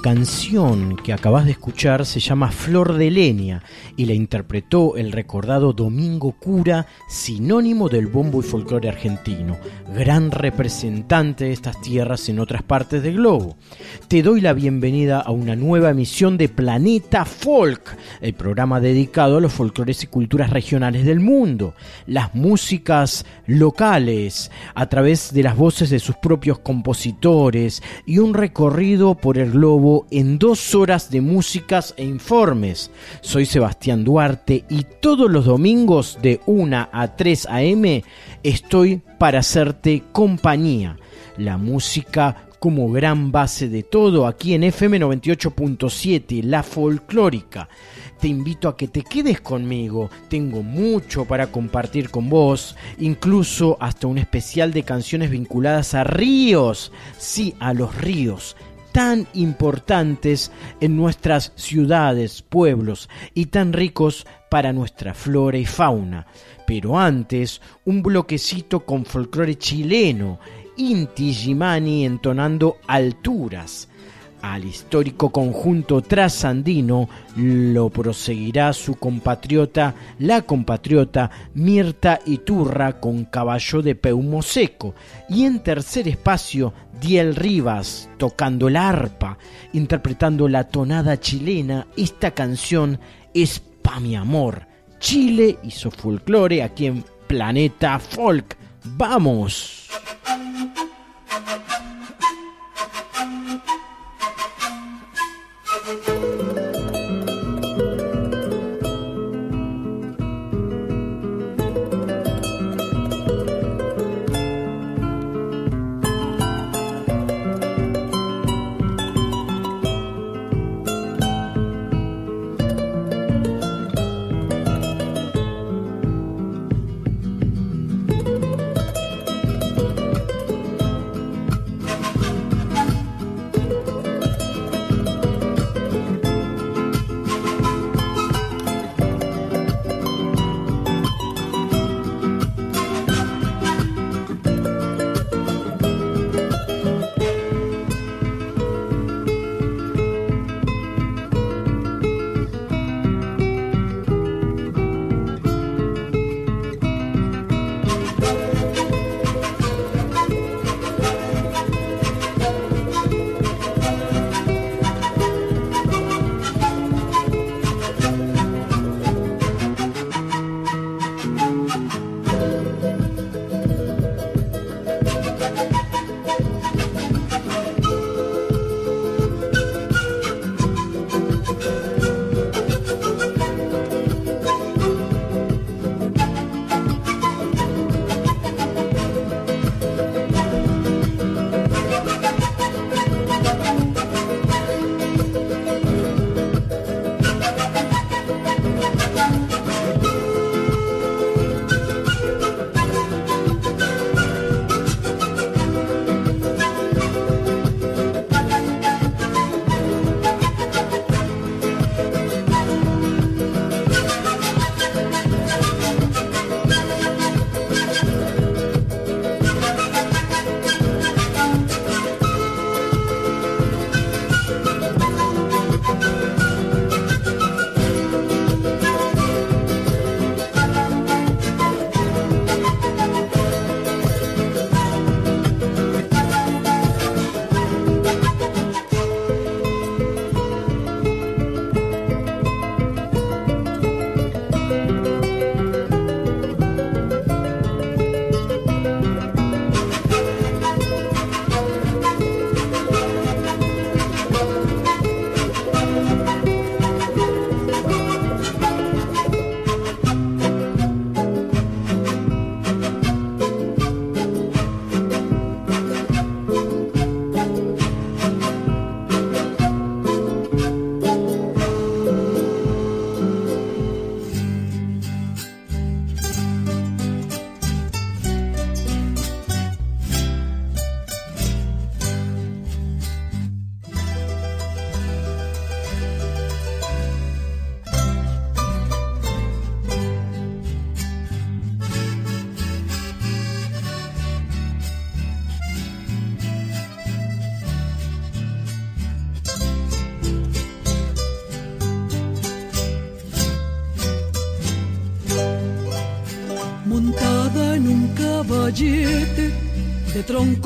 Canción que acabas de escuchar se llama Flor de Leña y la interpretó el recordado Domingo Cura, sinónimo del bombo y folclore argentino, gran representante de estas tierras en otras partes del globo. Te doy la bienvenida a una nueva emisión de Planeta Folk, el programa dedicado a los folclores y culturas regionales del mundo, las músicas locales, a través de las voces de sus propios compositores y un recorrido por el globo en dos horas de músicas e informes. Soy Sebastián Duarte y todos los domingos de 1 a 3 a.m. estoy para hacerte compañía. La música como gran base de todo aquí en FM 98.7, la folclórica. Te invito a que te quedes conmigo, tengo mucho para compartir con vos, incluso hasta un especial de canciones vinculadas a ríos, sí, a los ríos tan importantes en nuestras ciudades, pueblos y tan ricos para nuestra flora y fauna. Pero antes, un bloquecito con folclore chileno, Inti Gimani entonando alturas. Al histórico conjunto trasandino lo proseguirá su compatriota, la compatriota Mirta Iturra con Caballo de Peumo Seco. Y en tercer espacio, Diel Rivas tocando el arpa, interpretando la tonada chilena. Esta canción es Pa' mi amor. Chile y su folclore aquí en Planeta Folk. ¡Vamos!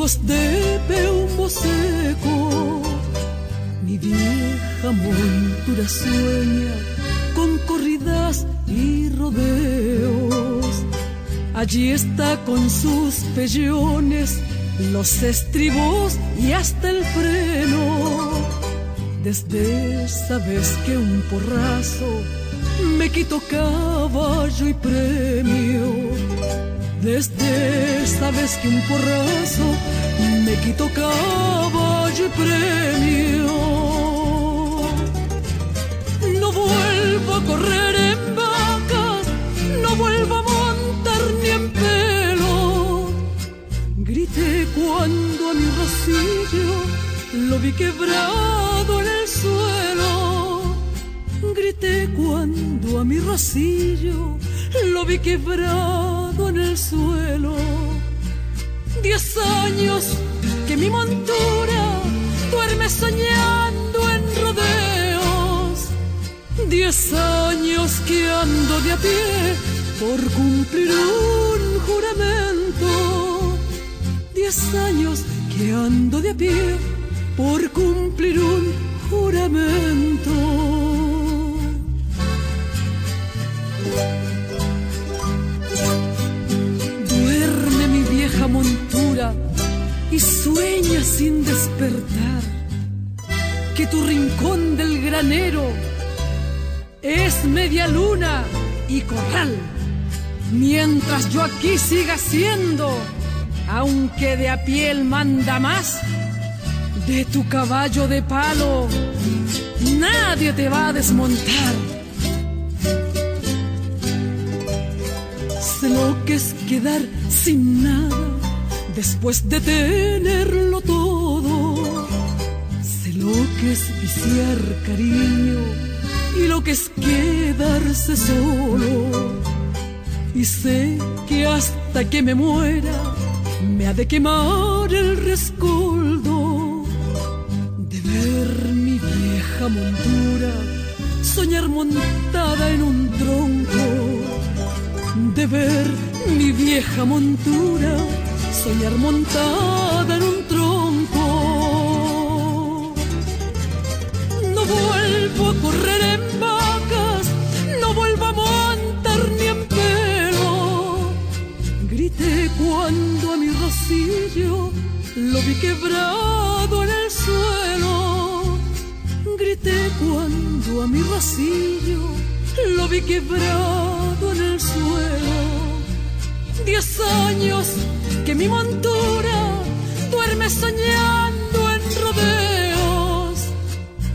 Troncos de peumbo seco. Mi vieja montura sueña con corridas y rodeos. Allí está con sus pellones, los estribos y hasta el freno. Desde esa vez que un porrazo me quito caballo y premio. Desde esa vez que un porrazo me quito caballo y premio. No vuelvo a correr en vacas, no vuelvo a montar ni en pelo. Grité cuando a mi rocillo lo vi quebrado en el suelo grité cuando a mi rocillo lo vi quebrado en el suelo. Diez años que mi montura duerme soñando en rodeos. Diez años que ando de a pie por cumplir un juramento. Diez años que ando de a pie por cumplir un juramento. Corral, mientras yo aquí siga siendo, aunque de a piel manda más, de tu caballo de palo, nadie te va a desmontar lo que es quedar sin nada después de tenerlo todo. Sé lo que es viciar cariño y lo que es quedarse solo. Y sé que hasta que me muera me ha de quemar el rescoldo de ver mi vieja montura soñar montada en un tronco de ver mi vieja montura, soñar montada a correr en vacas, no vuelvo a montar ni en pelo. Grité cuando a mi rocillo lo vi quebrado en el suelo. Grité cuando a mi rocillo lo vi quebrado en el suelo. Diez años que mi montura duerme soñando en rodeos.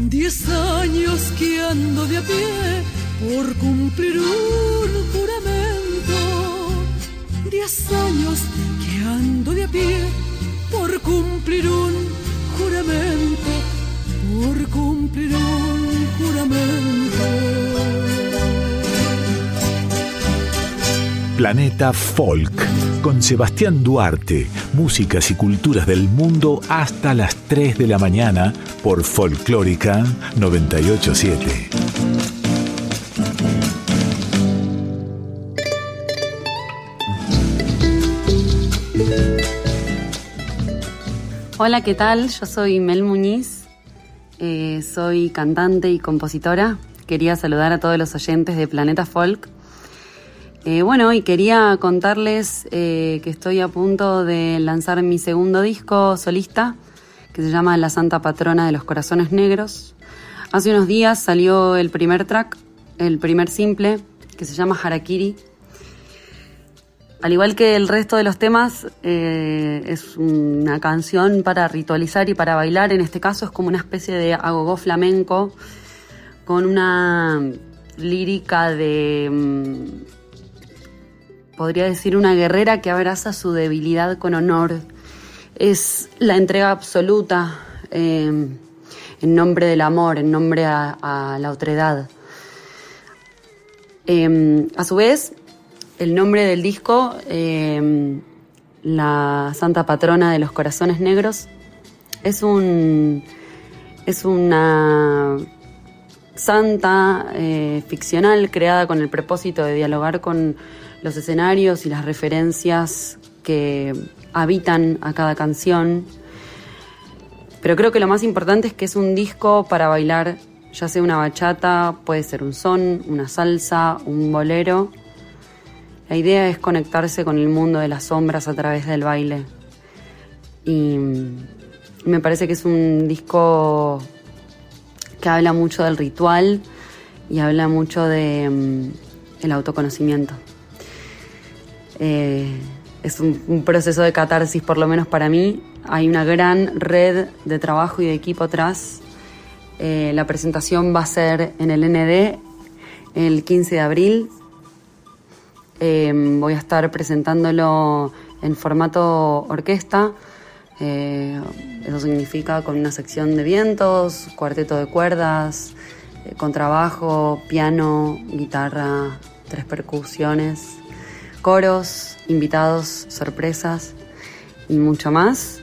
Diez años que ando de a pie por cumplir un juramento. Diez años que ando de a pie por cumplir un juramento. Por cumplir un juramento. Planeta Folk, con Sebastián Duarte, músicas y culturas del mundo hasta las 3 de la mañana por Folclórica 987. Hola, ¿qué tal? Yo soy Mel Muñiz, eh, soy cantante y compositora. Quería saludar a todos los oyentes de Planeta Folk eh, bueno, y quería contarles eh, que estoy a punto de lanzar mi segundo disco solista, que se llama La Santa Patrona de los Corazones Negros. Hace unos días salió el primer track, el primer simple, que se llama Harakiri. Al igual que el resto de los temas, eh, es una canción para ritualizar y para bailar. En este caso es como una especie de agogó flamenco con una lírica de mm, podría decir una guerrera que abraza su debilidad con honor. Es la entrega absoluta eh, en nombre del amor, en nombre a, la otredad. Eh, a su vez, el nombre del disco, eh, La Santa Patrona de los Corazones Negros, es un es una santa ficcional creada con el propósito de dialogar con los escenarios y las referencias que habitan a cada canción. Pero creo que lo más importante es que es un disco para bailar, ya sea una bachata, puede ser un son, una salsa, un bolero. La idea es conectarse con el mundo de las sombras a través del baile. Y me parece que es un disco que habla mucho del ritual y habla mucho de mm, el autoconocimiento. Eh, es un, proceso de catarsis, por lo menos para mí. Hay una gran red de trabajo y de equipo atrás. Eh, la presentación va a ser en el ND el 15 de abril. Eh, voy a estar presentándolo en formato orquesta. eso significa con una sección de vientos, cuarteto de cuerdas, contrabajo, piano, guitarra, tres percusiones coros, invitados, sorpresas y mucho más.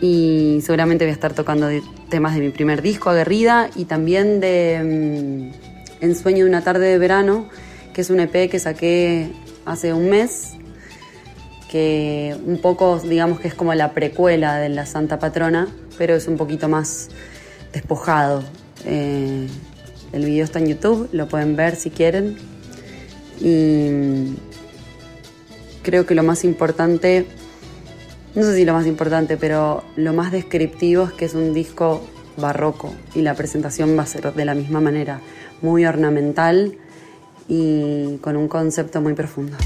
Y seguramente voy a estar tocando temas de mi primer disco, Aguerrida, y también de mm, Ensueño de una tarde de verano, que es un EP que saqué hace un mes, que un poco, digamos que es como la precuela de la Santa Patrona, pero es un poquito más despojado. Eh, el video está en YouTube, lo pueden ver si quieren. Y creo que lo más importante, no sé si lo más importante, pero lo más descriptivo es que es un disco barroco y la presentación va a ser de la misma manera, muy ornamental y con un concepto muy profundo.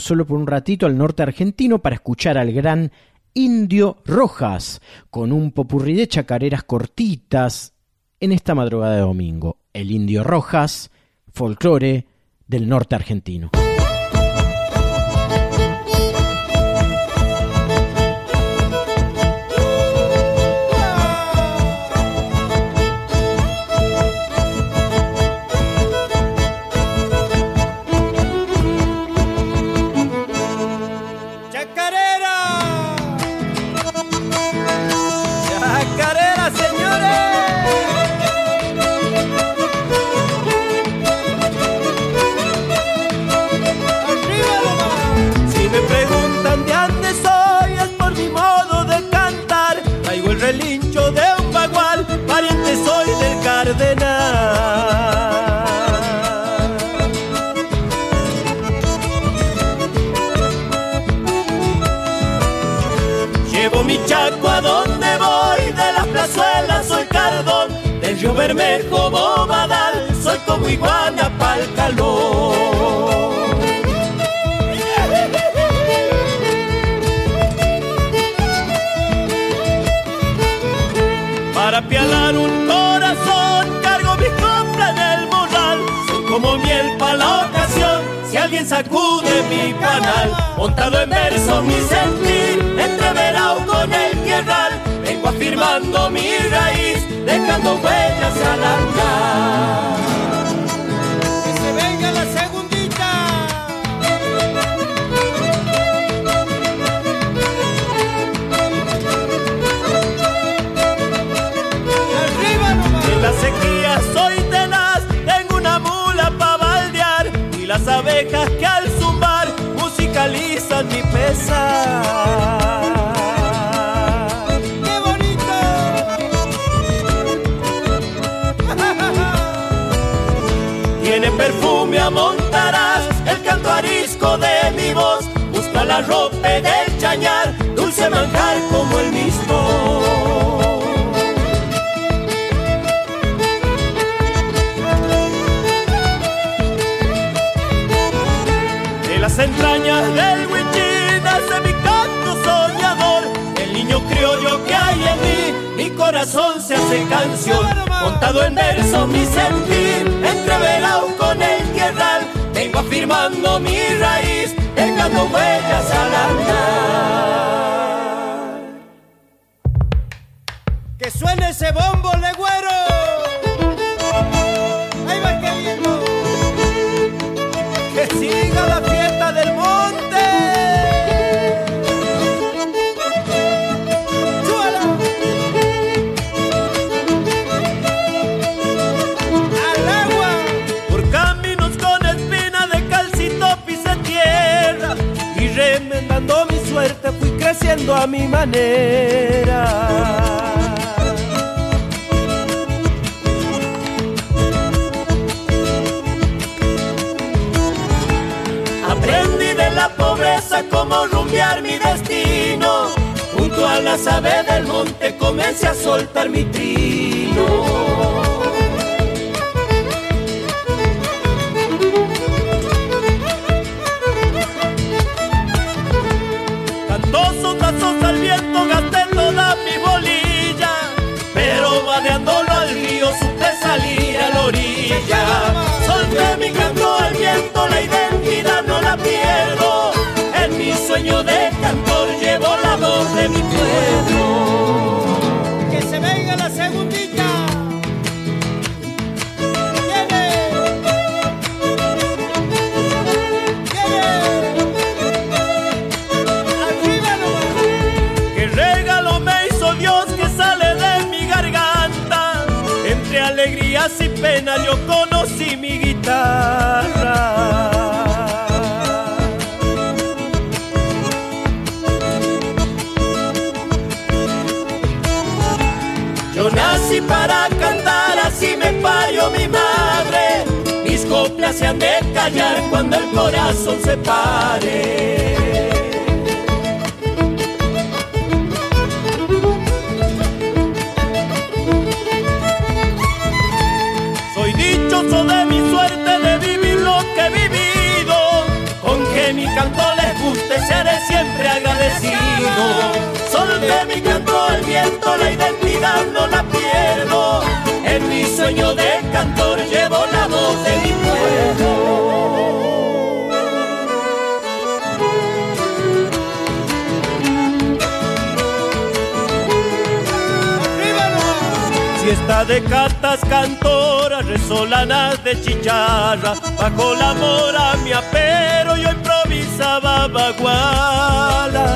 Solo por un ratito, al norte argentino para escuchar al gran Indio Rojas, con un popurrí de chacareras cortitas en esta madrugada de domingo. El Indio Rojas, folclore del norte argentino. Iguana pa'l calor. Para pialar un corazón, cargo mi compra en el morral, soy como miel para la ocasión, si alguien sacude mi canal, montado en verso mi sentir, entreverado con el tierral, vengo afirmando mi raíz, dejando huellas al andar. Las abejas que al zumbar musicalizan mi pesar. ¡Qué bonito! Tiene perfume amontarás el canto arisco de mi voz, busca la ropa del chañar, dulce manjar como el mismo. Entrañas del huichín nace mi canto soñador, el niño criollo que hay en mí, mi corazón se hace canción, montado en verso mi sentir, entreverado con el tierral, vengo afirmando mi raíz, dejando huellas al andar. Que suene ese bombo, legüero. A mi manera. Aprendí de la pobreza cómo rumbear mi destino. Junto a las aves del monte comencé a soltar mi trino. Cantosos tazos al viento gasté toda mi bolilla Pero vadeándolo al río supe salir a la orilla. Solté mi canto al viento, la identidad no la pierdo. En mi sueño de cantor llevo la voz de mi pueblo y penas yo conocí mi guitarra. Yo nací para cantar, así me parió mi madre. Mis coplas se han de callar cuando el corazón se pare. Sol de mi canto, el viento, la identidad no la pierdo. En mi sueño de cantor llevo la voz de mi pueblo. Fiesta de catas, cantoras, resolanas de chicharra, bajo la mora mi apero yo improvisaba baguala.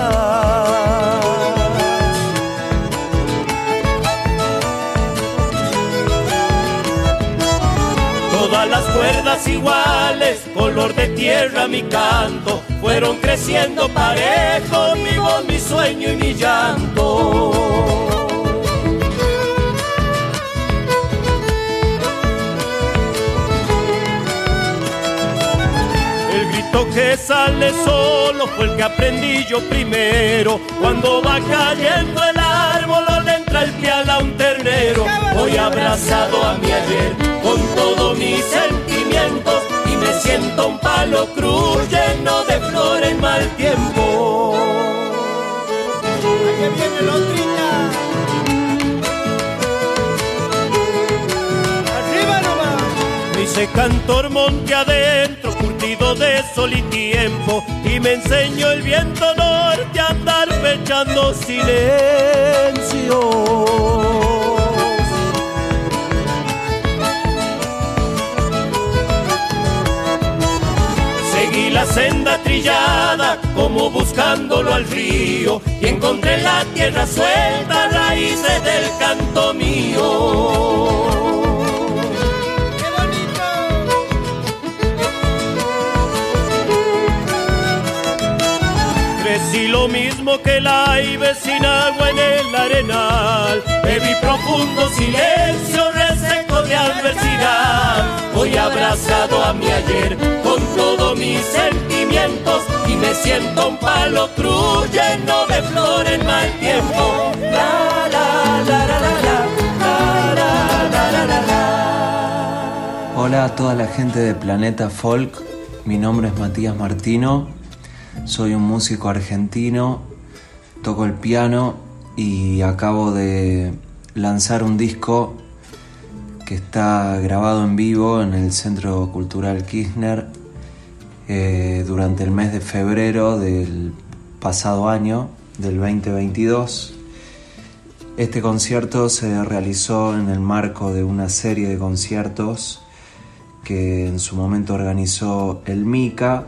Todas las cuerdas iguales, color de tierra mi canto, fueron creciendo parejo mi voz, mi sueño y mi llanto. Que sale solo fue el que aprendí yo primero. Cuando va cayendo el árbol le entra el pial a un ternero, voy abrazado a mi ayer con todos mis sentimientos y me siento un palo cruz lleno de flores en mal tiempo. Ahí viene el Arriba nomás. Me hice cantor monte adentro de sol y tiempo y me enseñó el viento norte a andar fechando silencio. Seguí la senda trillada como buscándolo al río y encontré la tierra suelta, raíces del canto mío. Sin agua en el arenal. Bebí profundo silencio, reseco de adversidad. Voy abrazado a mi ayer con todos mis sentimientos y me siento un palo cruz lleno de flor en mal tiempo. La, la, la, la, Hola a toda la gente de Planeta Folk, mi nombre es Matías Martino soy un músico argentino, toco el piano y acabo de lanzar un disco que está grabado en vivo en el Centro Cultural Kirchner eh, durante el mes de febrero del pasado año, del 2022. Este concierto se realizó en el marco de una serie de conciertos que en su momento organizó el MICA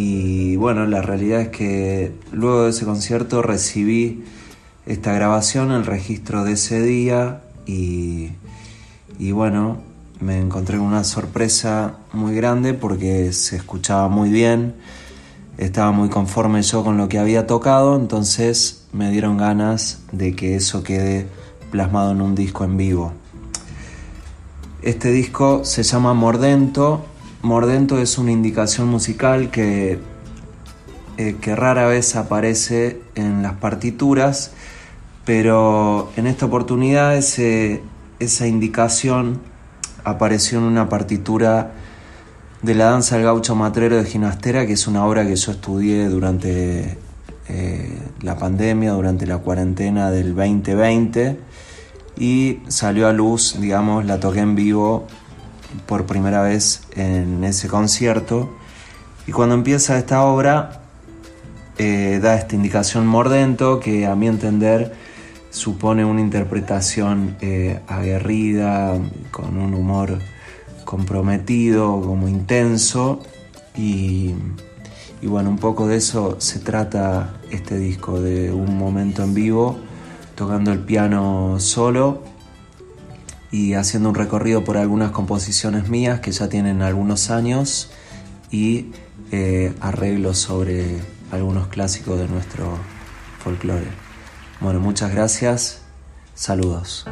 y bueno, la realidad es que luego de ese concierto recibí esta grabación, el registro de ese día y, bueno, me encontré con una sorpresa muy grande porque se escuchaba muy bien, estaba muy conforme yo con lo que había tocado, entonces me dieron ganas de que eso quede plasmado en un disco en vivo. Este disco se llama Mordento Mordento es una indicación musical que, eh, que rara vez aparece en las partituras, pero en esta oportunidad esa indicación apareció en una partitura de la danza del gaucho matrero de Ginastera, que es una obra que yo estudié durante eh, la pandemia, durante la cuarentena del 2020, y salió a luz, digamos, la toqué en vivo por primera vez en ese concierto. Y cuando empieza esta obra, eh, da esta indicación mordento que a mi entender supone una interpretación eh, aguerrida, con un humor comprometido, como intenso. Y, y bueno, un poco de eso se trata este disco, de un momento en vivo, tocando el piano solo y haciendo un recorrido por algunas composiciones mías que ya tienen algunos años y eh, arreglos sobre algunos clásicos de nuestro folclore. Bueno, muchas gracias, saludos.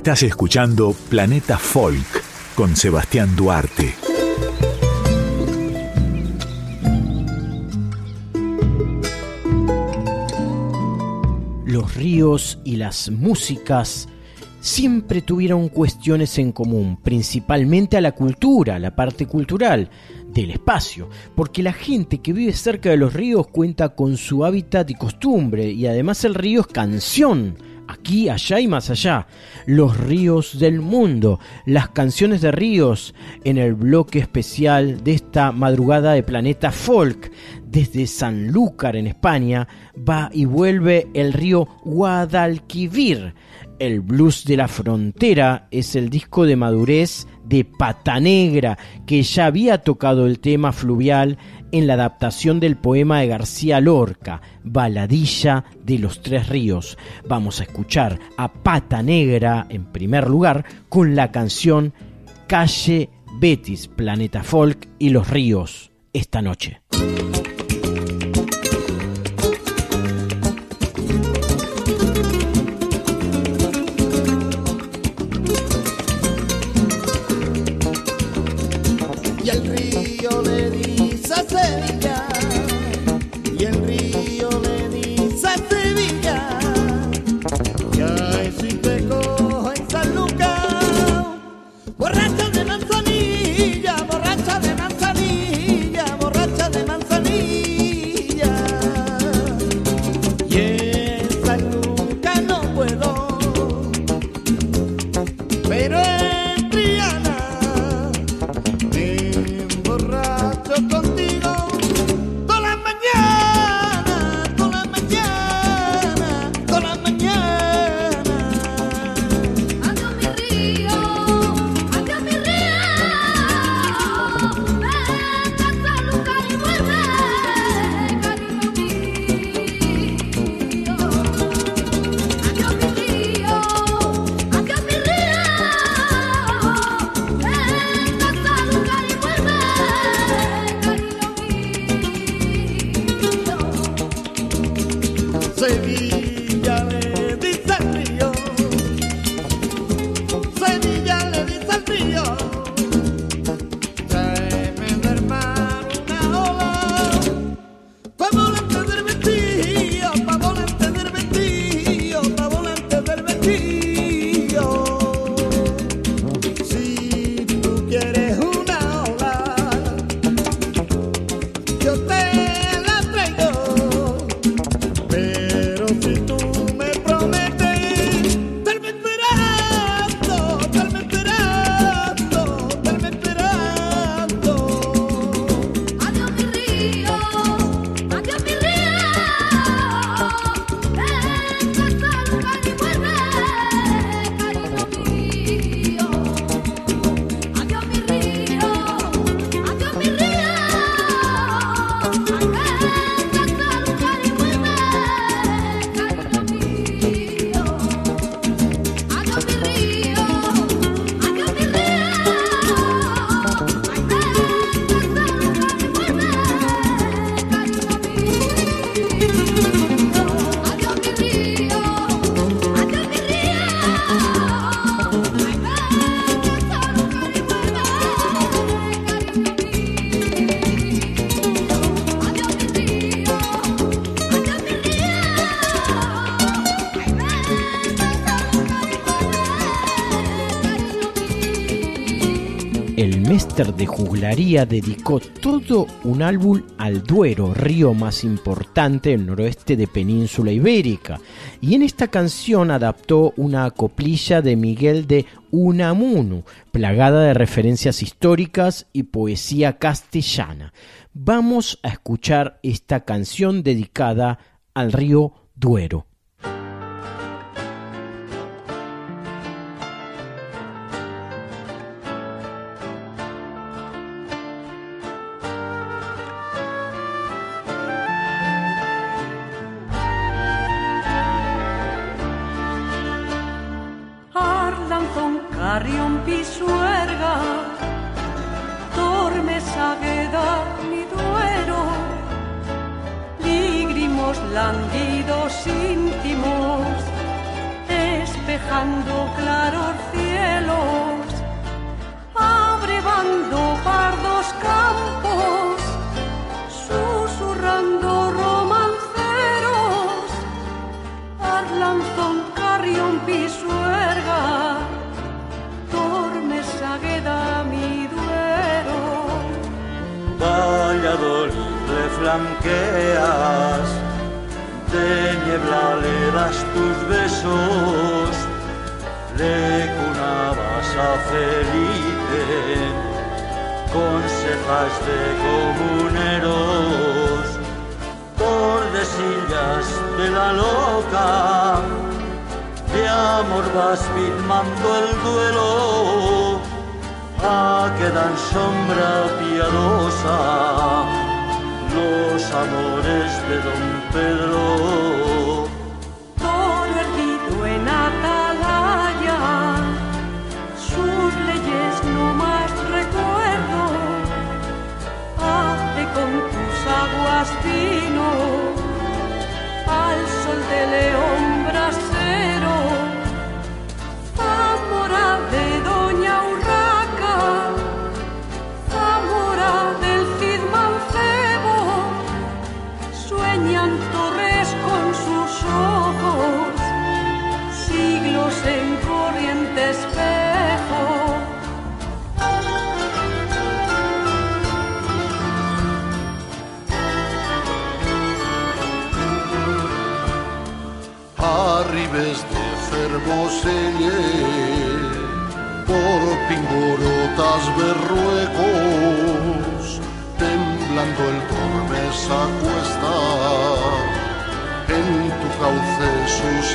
Estás escuchando Planeta Folk con Sebastián Duarte. Los ríos y las músicas siempre tuvieron cuestiones en común, principalmente a la cultura, la parte cultural del espacio, porque la gente que vive cerca de los ríos cuenta con su hábitat y costumbre, y además el río es canción, aquí, allá y más allá. Los ríos del mundo, las canciones de ríos en el bloque especial de esta madrugada de Planeta Folk. Desde Sanlúcar en España va y vuelve el río Guadalquivir el blues de la frontera es el disco de madurez de Pata Negra, que ya había tocado el tema fluvial en la adaptación del poema de García Lorca, Baladilla de los Tres Ríos. Vamos a escuchar a Pata Negra en primer lugar con la canción Calle Betis, Planeta Folk y los Ríos esta noche. De Juglaría dedicó todo un álbum al Duero, río más importante del noroeste de Península Ibérica, y en esta canción adaptó una coplilla de Miguel de Unamuno, plagada de referencias históricas y poesía castellana. Vamos a escuchar esta canción dedicada al río Duero.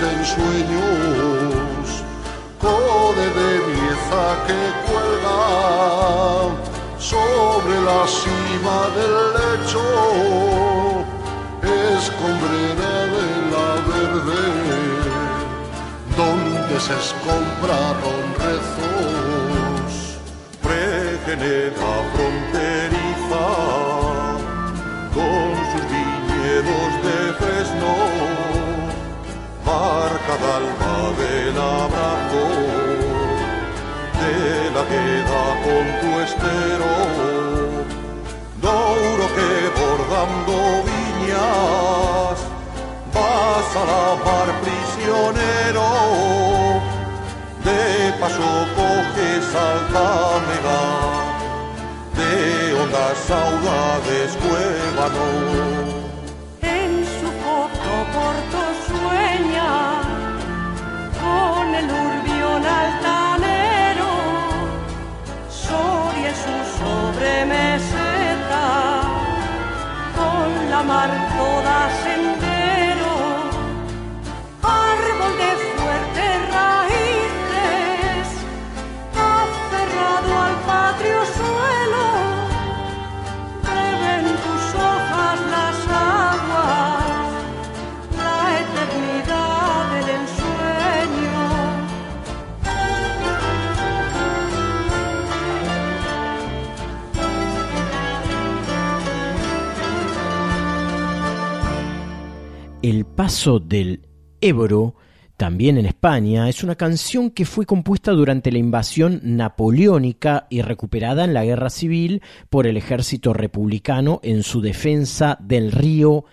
Sus ensueños, code de mieza que cuelga sobre la cima del lecho escombrera de la verde, donde se escombraron rezos. Pregenera fronteriza con sus viñedos de fresno, marca d'alba del abrazo de la queda con tu estero, Douro que bordando viñas vas a la mar prisionero, de paso coges altamega, de ondas saudades cuébano. El urbión altanero, Soria su sobremeseta, con la mar toda sendero, El paso del Ebro, también en España, es una canción que fue compuesta durante la invasión napoleónica y recuperada en la guerra civil por el ejército republicano en su defensa del río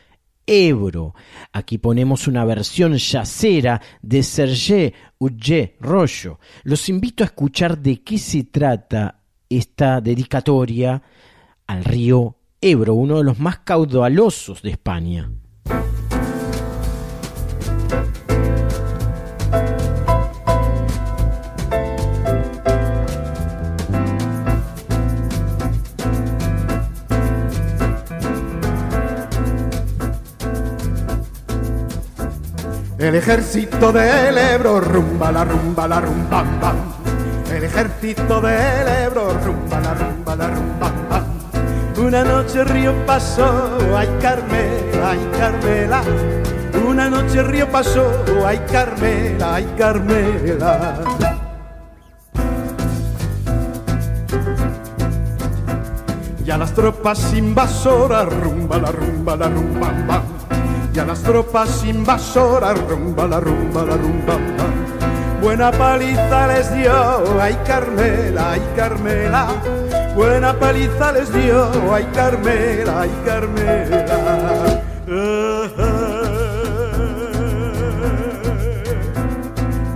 Ebro. Aquí ponemos una versión yacera de Serge Uge Rollo. Los invito a escuchar de qué se trata esta dedicatoria al río Ebro, uno de los más caudalosos de España. El ejército del Ebro rumba la rumba la rumba bam. El ejército del Ebro rumba la rumba la rumba bam. Una noche río pasó, ay Carmela, ay Carmela. Una noche río pasó, ay Carmela, ay Carmela. Ya las tropas invasoras rumba la rumba la rumba bam. Ya las tropas invasoras rumba la rumba la rumba buena paliza les dio, ay Carmela, ay Carmela, buena paliza les dio, ay Carmela, ay Carmela.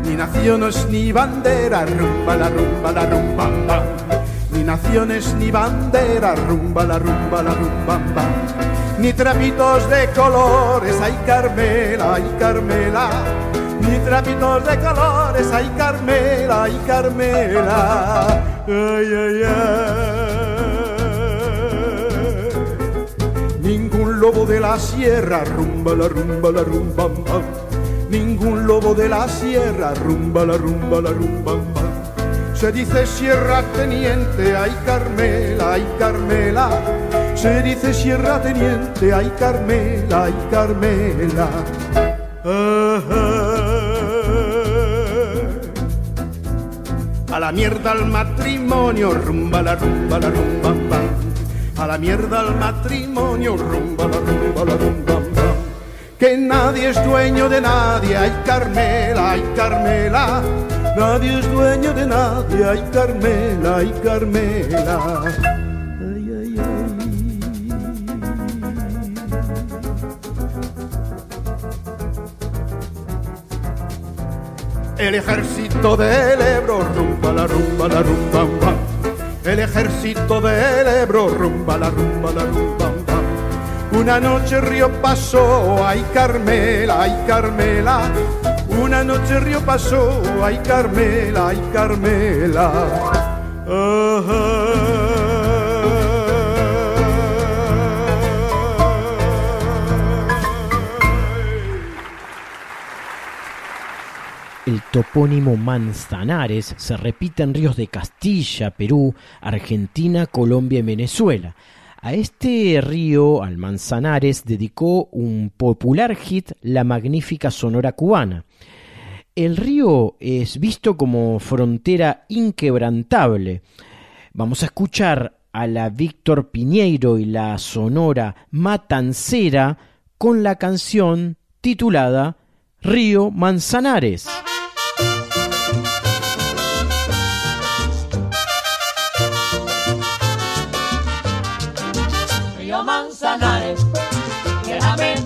Ni naciones ni bandera, rumba la rumba la rumba, ni naciones ni bandera, rumba la rumba la rumba. Ni trapitos de colores, ay Carmela, ay Carmela, ni trapitos de colores, ay Carmela, ay Carmela, ay, ay, ay. Ningún lobo de la sierra, rumba la rumba la rumba. Ningún lobo de la sierra, rumba la rumba la rumba. Se dice sierra teniente, ay Carmela, ay Carmela. Se dice sierra teniente, ay Carmela, ay Carmela. A la mierda al matrimonio, rumba la rumba la rumba. A la mierda al matrimonio, rumba la rumba la rumba. Que nadie es dueño de nadie, ay Carmela, ay Carmela. Nadie es dueño de nadie, ay Carmela, ay Carmela. El ejército del Ebro, rumba la rumba la rumba. El ejército del Ebro, rumba la rumba la rumba. Una noche río pasó, ay Carmela, ay Carmela. Una noche río pasó, ay Carmela, ay Carmela. El topónimo Manzanares se repite en ríos de Castilla, Perú, Argentina, Colombia y Venezuela. A este río, al Manzanares, dedicó un popular hit la magnífica Sonora cubana. El río es visto como frontera inquebrantable. Vamos a escuchar a la Víctor Piñeiro y la Sonora Matancera con la canción titulada Río Manzanares.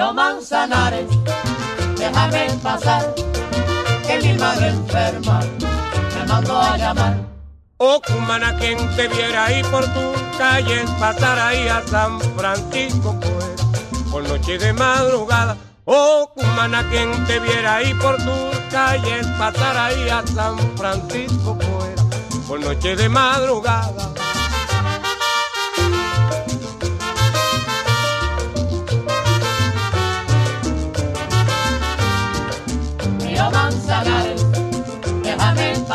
Río Manzanares, déjame pasar, que mi madre enferma me mandó a llamar. Oh, cumana, quien te viera ahí por tu calle, pasar ahí a San Francisco, pues, por noche de madrugada. Oh, cumana, quien te viera ahí por tus calles, pasar ahí a San Francisco, pues, por noche de madrugada.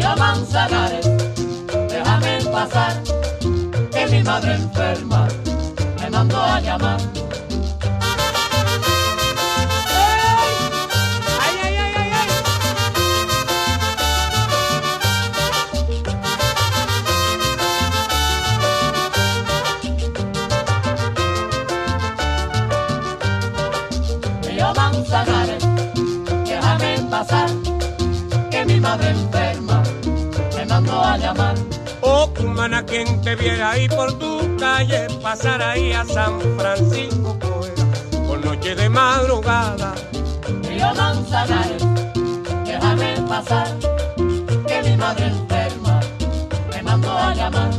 Río Manzanares, déjame pasar, que mi madre enferma me mandó a llamar. Cumana, quien te viera ahí por tu calle, pasar ahí a San Francisco, pues, por noche de madrugada. Río Manzanares, déjame pasar. pasar, que mi madre enferma me mandó a llamar.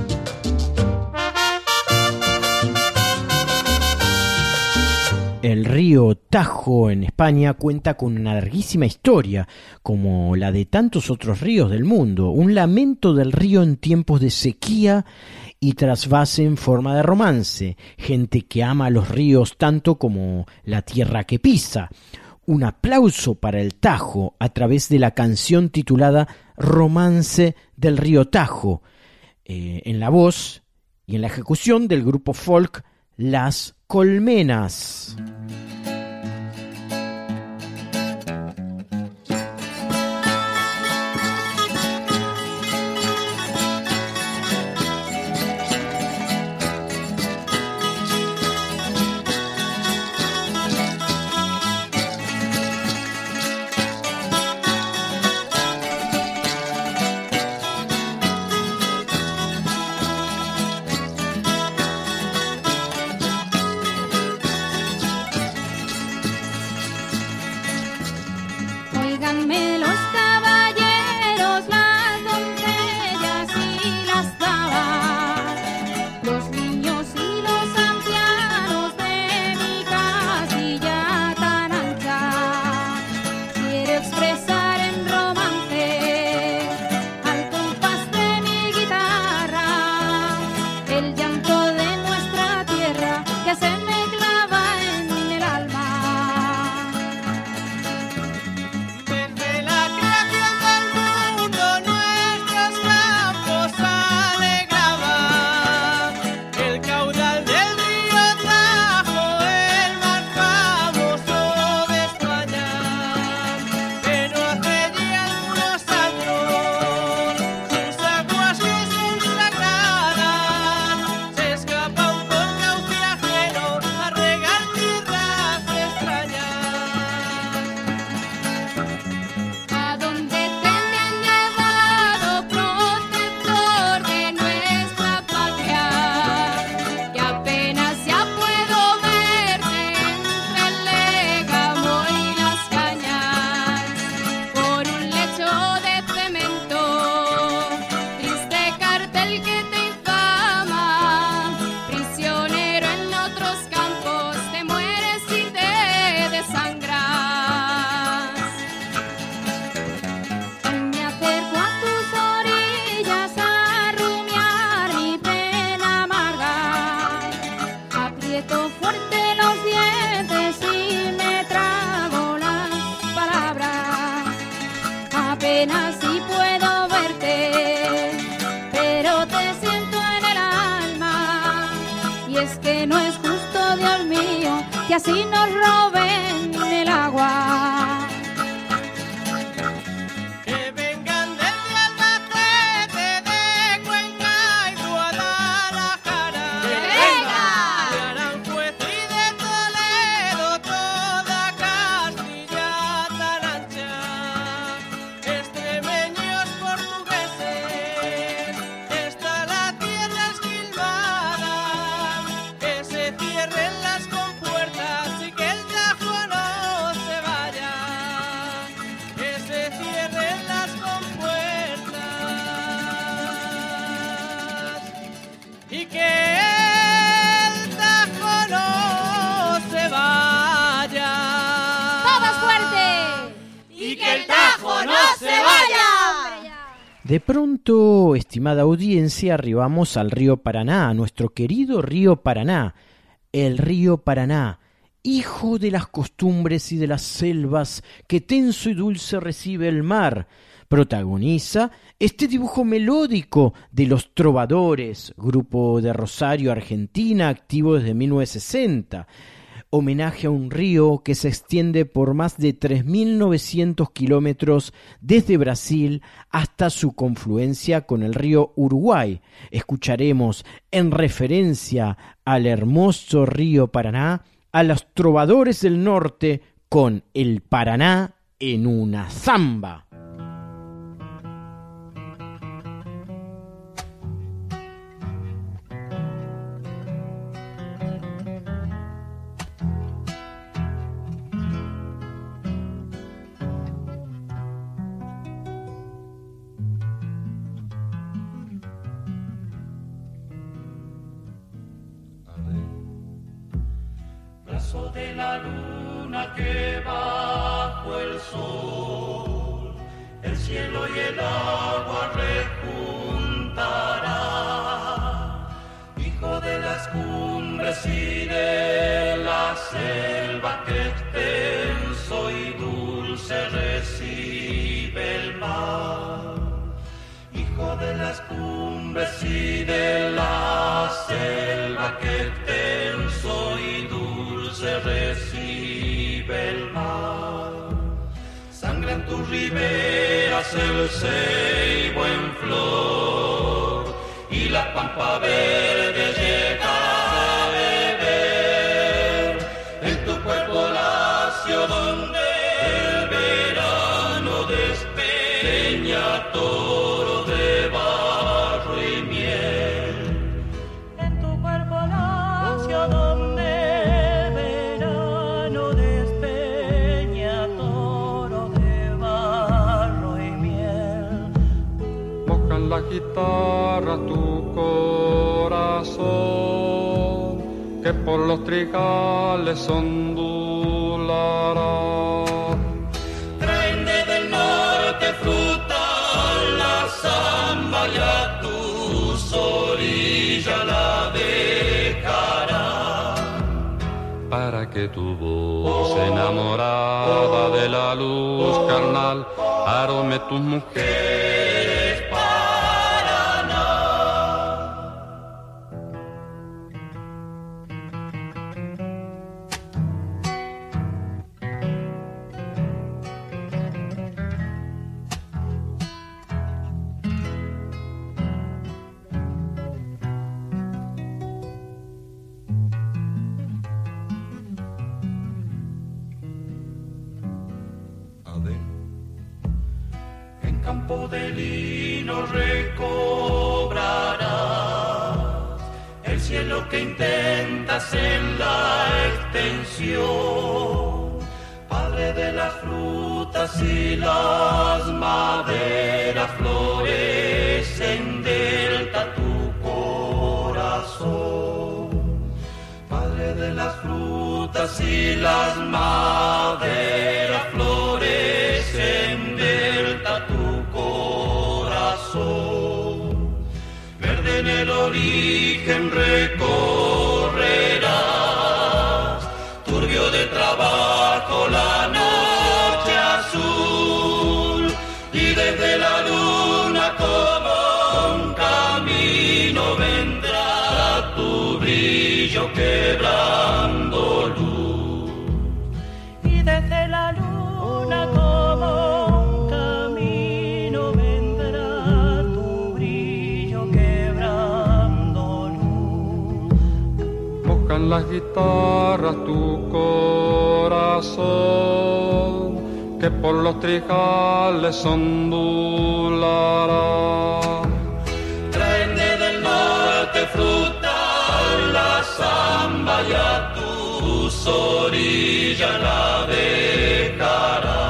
El río Tajo en España cuenta con una larguísima historia, como la de tantos otros ríos del mundo, un lamento del río en tiempos de sequía y trasvase en forma de romance, gente que ama los ríos tanto como la tierra que pisa. Un aplauso para el Tajo a través de la canción titulada Romance del río Tajo, eh, en la voz y en la ejecución del grupo folk Las Colmenas. Que así nos roben arribamos al río Paraná, nuestro querido río Paraná, el río Paraná, hijo de las costumbres y de las selvas que tenso y dulce recibe el mar, protagoniza este dibujo melódico de los Trovadores, grupo de Rosario, Argentina, activo desde 1960 homenaje a un río que se extiende por más de 3.900 kilómetros desde Brasil hasta su confluencia con el río Uruguay. Escucharemos en referencia al hermoso río Paraná a los trovadores del norte con el Paraná en una zamba. Luna que bajo el sol el cielo y el agua rejuntará. Hijo de las cumbres y de la selva que extenso y dulce recibe el mar. Hijo de las cumbres y de la selva que extenso tus riberas el ceibo en flor y la pampa verde guitarra tu corazón, que por los trigales ondulará. Traen desde el norte fruta la zamba y a tus orillas la dejará. Para que tu voz enamorada de la luz carnal arome tus mujeres origen recorrerás, turbio de trabajo la noche azul y desde la luna como un camino vendrá tu brillo quebrando guitarras tu corazón, que por los trigales ondulará. Traen desde el norte fruta la zamba y a tus orillas la dejará.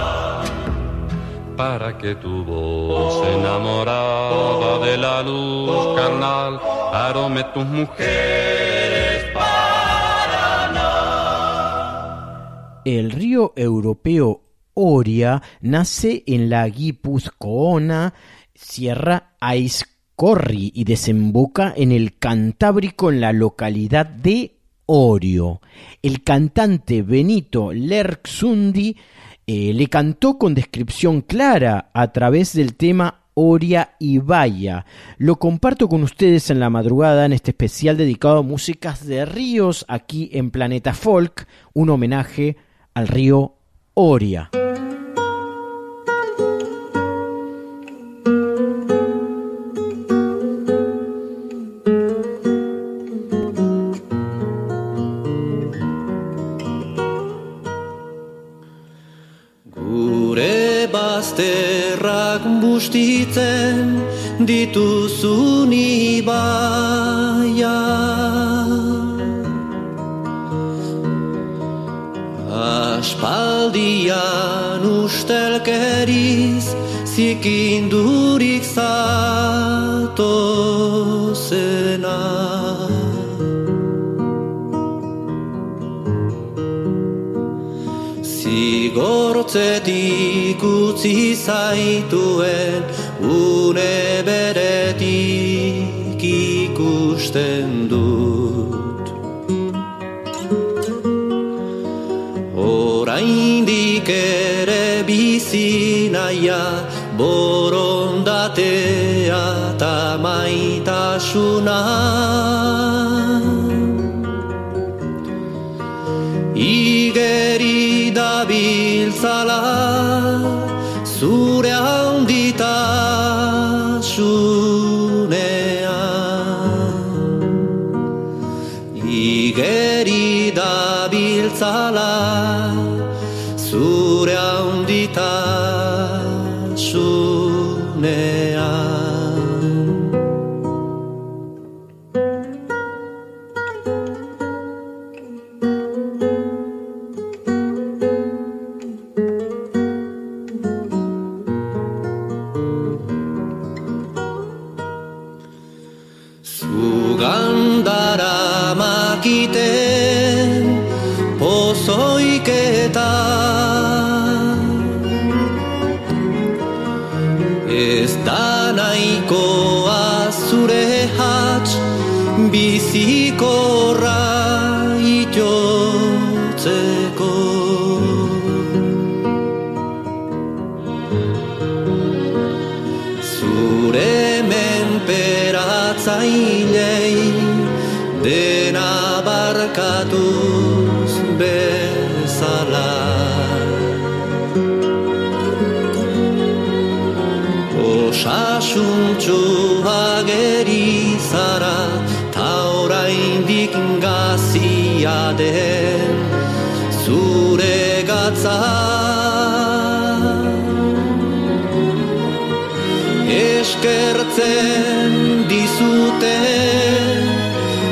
Para que tu voz enamorada de la luz carnal arome tus mujeres El río europeo Oria nace en la Guipuzcoana Sierra Aizcorri y desemboca en el Cantábrico en la localidad de Orio. El cantante Benito Lerxundi eh, le cantó con descripción clara a través del tema Oria y Vaya. Lo comparto con ustedes en la madrugada en este especial dedicado a músicas de ríos aquí en Planeta Folk, un homenaje al río Oria. Bustitzen dituzun ibaia Aspaldian ustelkeriz zikindurik zato zena Zigortzetik utzi zaituen une beretik ikusten nahia borondatea ta maitasuna. Igeri da deitzen dizute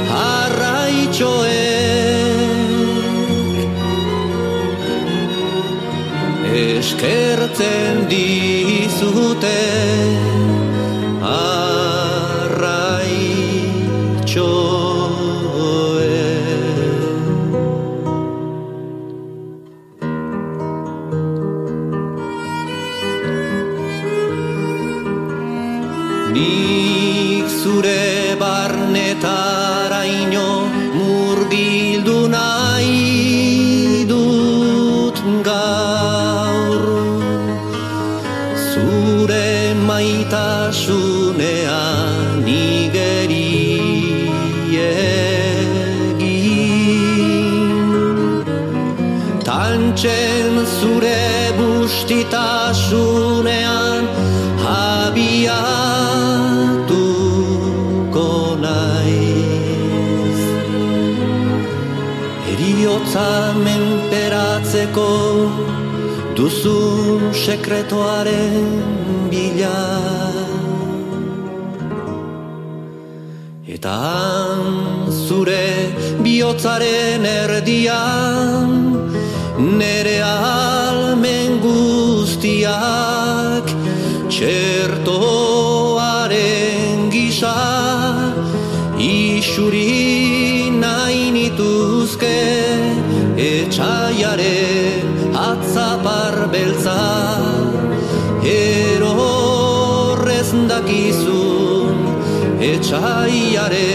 arraitxoe eskertzen dizute duzun sekretuaren bila. Eta han zure bihotzaren erdian Nere almen guztiak Txertoaren gisa Isuri nainituzke etxaiaren atzapar beltza Ero horrez dakizun Etxaiare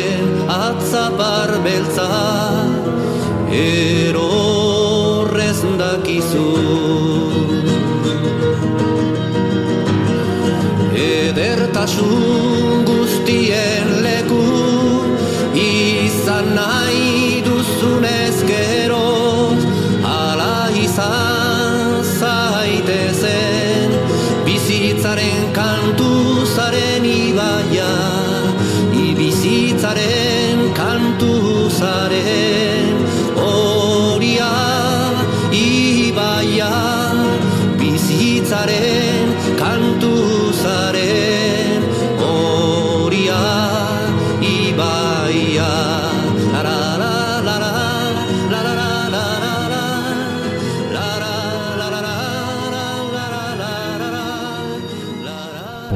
atzapar beltza Ero horrez dakizun. Edertasun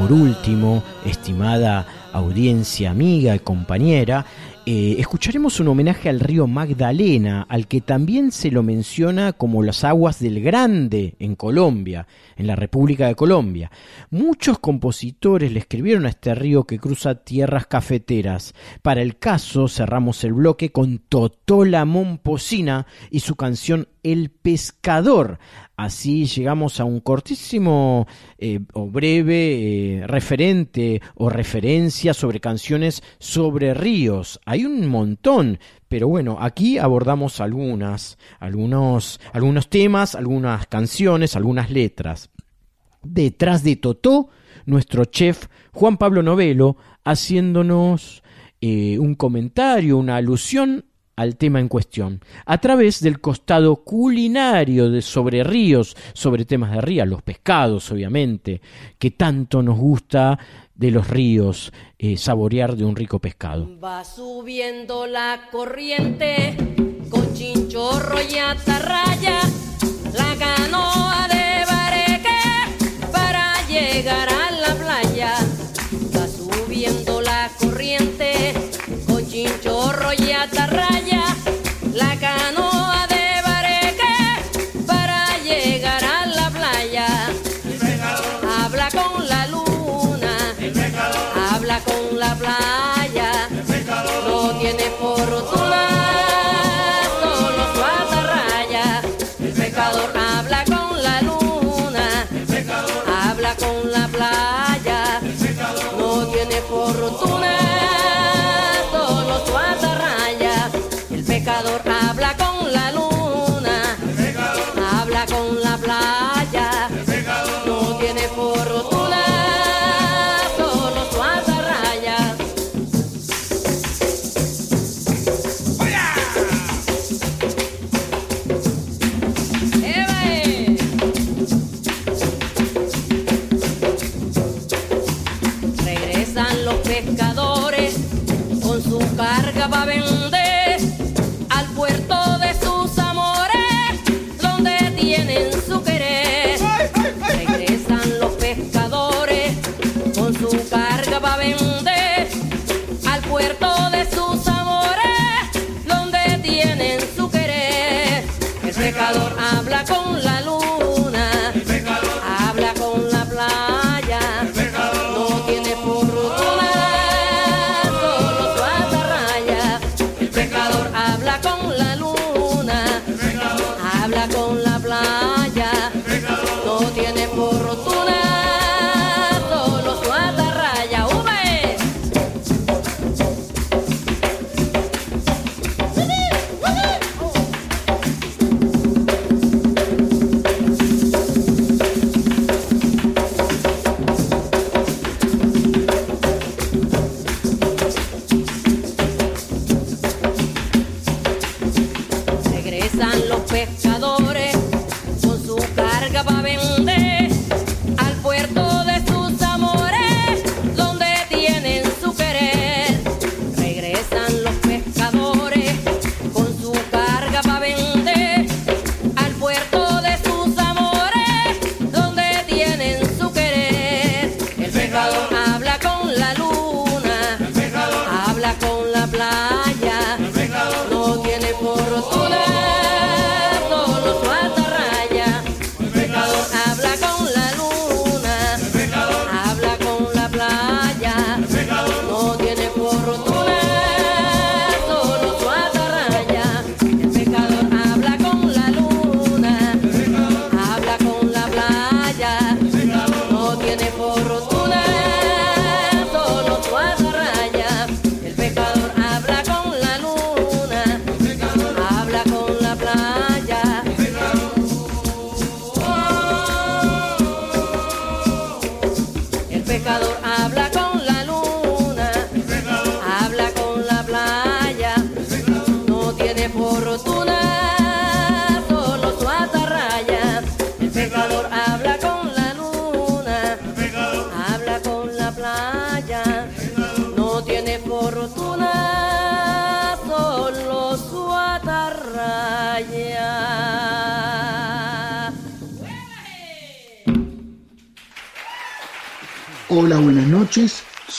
por último, estimada audiencia amiga y compañera, eh, escucharemos un homenaje al río Magdalena, al que también se lo menciona como las aguas del Grande en Colombia, en la República de Colombia. Muchos compositores le escribieron a este río que cruza tierras cafeteras. Para el caso cerramos el bloque con Totola Momposina y su canción el Pescador. Así llegamos a un cortísimo eh, o breve eh, referente o referencia sobre canciones sobre ríos. Hay un montón, pero bueno, aquí abordamos algunas, algunos, algunos temas, algunas canciones, algunas letras. Detrás de Totó, nuestro chef Juan Pablo Novelo, haciéndonos eh, un comentario, una alusión al tema en cuestión, a través del costado culinario de sobre ríos, sobre temas de ríos, los pescados, obviamente, que tanto nos gusta de los ríos, eh, saborear de un rico pescado. Va subiendo la corriente con chinchorro y atarraya, la canoa de bareque para llegar a chinchorro y atarraya, la canoa carga para vender al puerto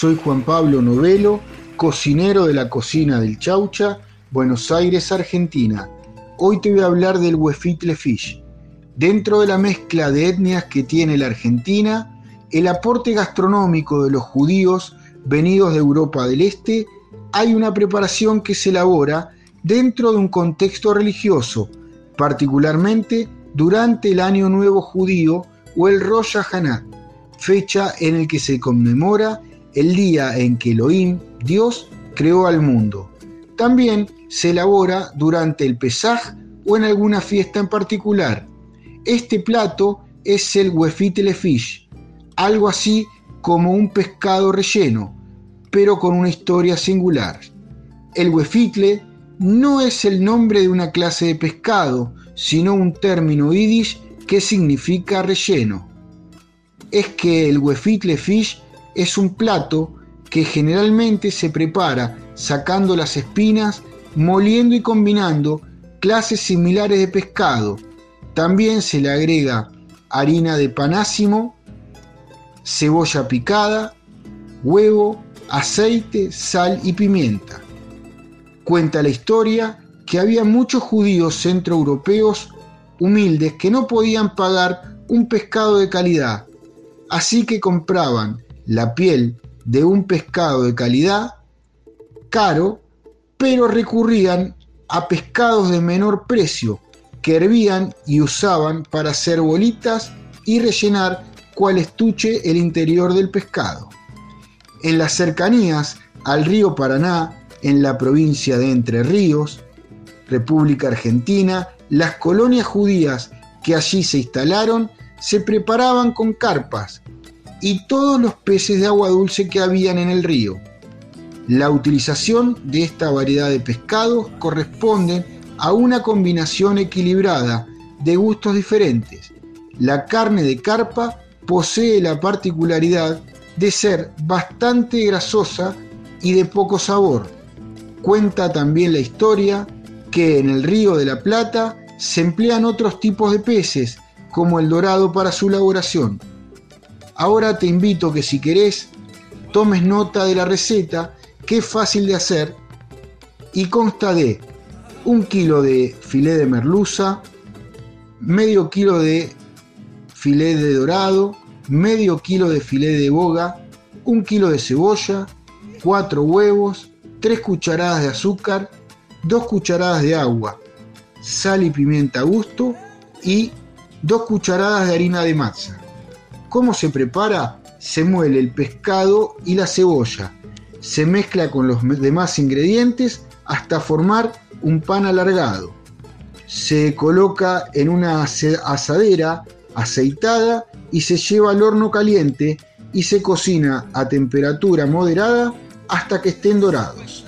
Soy Juan Pablo Novelo cocinero de la cocina del Chaucha, Buenos Aires, Argentina. Hoy te voy a hablar del huefitle fish. Dentro de la mezcla de etnias que tiene la Argentina, el aporte gastronómico de los judíos venidos de Europa del Este, hay una preparación que se elabora dentro de un contexto religioso, particularmente durante el Año Nuevo Judío o el Rosh Hashanah, fecha en el que se conmemora el día en que Elohim, Dios, creó al mundo. También se elabora durante el Pesaj o en alguna fiesta en particular. Este plato es el huefitle fish, algo así como un pescado relleno, pero con una historia singular. El huefitle no es el nombre de una clase de pescado, sino un término yiddish que significa relleno. Es que el huefitle fish es un plato que generalmente se prepara sacando las espinas, moliendo y combinando clases similares de pescado. También se le agrega harina de panásimo, cebolla picada, huevo, aceite, sal y pimienta. Cuenta la historia que había muchos judíos centroeuropeos humildes que no podían pagar un pescado de calidad, así que compraban la piel de un pescado de calidad caro, pero recurrían a pescados de menor precio que hervían y usaban para hacer bolitas y rellenar cual estuche el interior del pescado. En las cercanías al río Paraná, en la provincia de Entre Ríos, República Argentina, las colonias judías que allí se instalaron se preparaban con carpas y todos los peces de agua dulce que habían en el río. La utilización de esta variedad de pescados corresponde a una combinación equilibrada de gustos diferentes. La carne de carpa posee la particularidad de ser bastante grasosa y de poco sabor. Cuenta también la historia que en el río de la Plata se emplean otros tipos de peces, como el dorado para su elaboración. Ahora te invito que si querés tomes nota de la receta, que es fácil de hacer y consta de un kilo de filé de merluza, medio kilo de filé de dorado, medio kilo de filé de boga, un kilo de cebolla, cuatro huevos, tres cucharadas de azúcar, dos cucharadas de agua, sal y pimienta a gusto y dos cucharadas de harina de masa. ¿Cómo se prepara? Se muele el pescado y la cebolla. Se mezcla con los demás ingredientes hasta formar un pan alargado. Se coloca en una asadera aceitada y se lleva al horno caliente y se cocina a temperatura moderada hasta que estén dorados.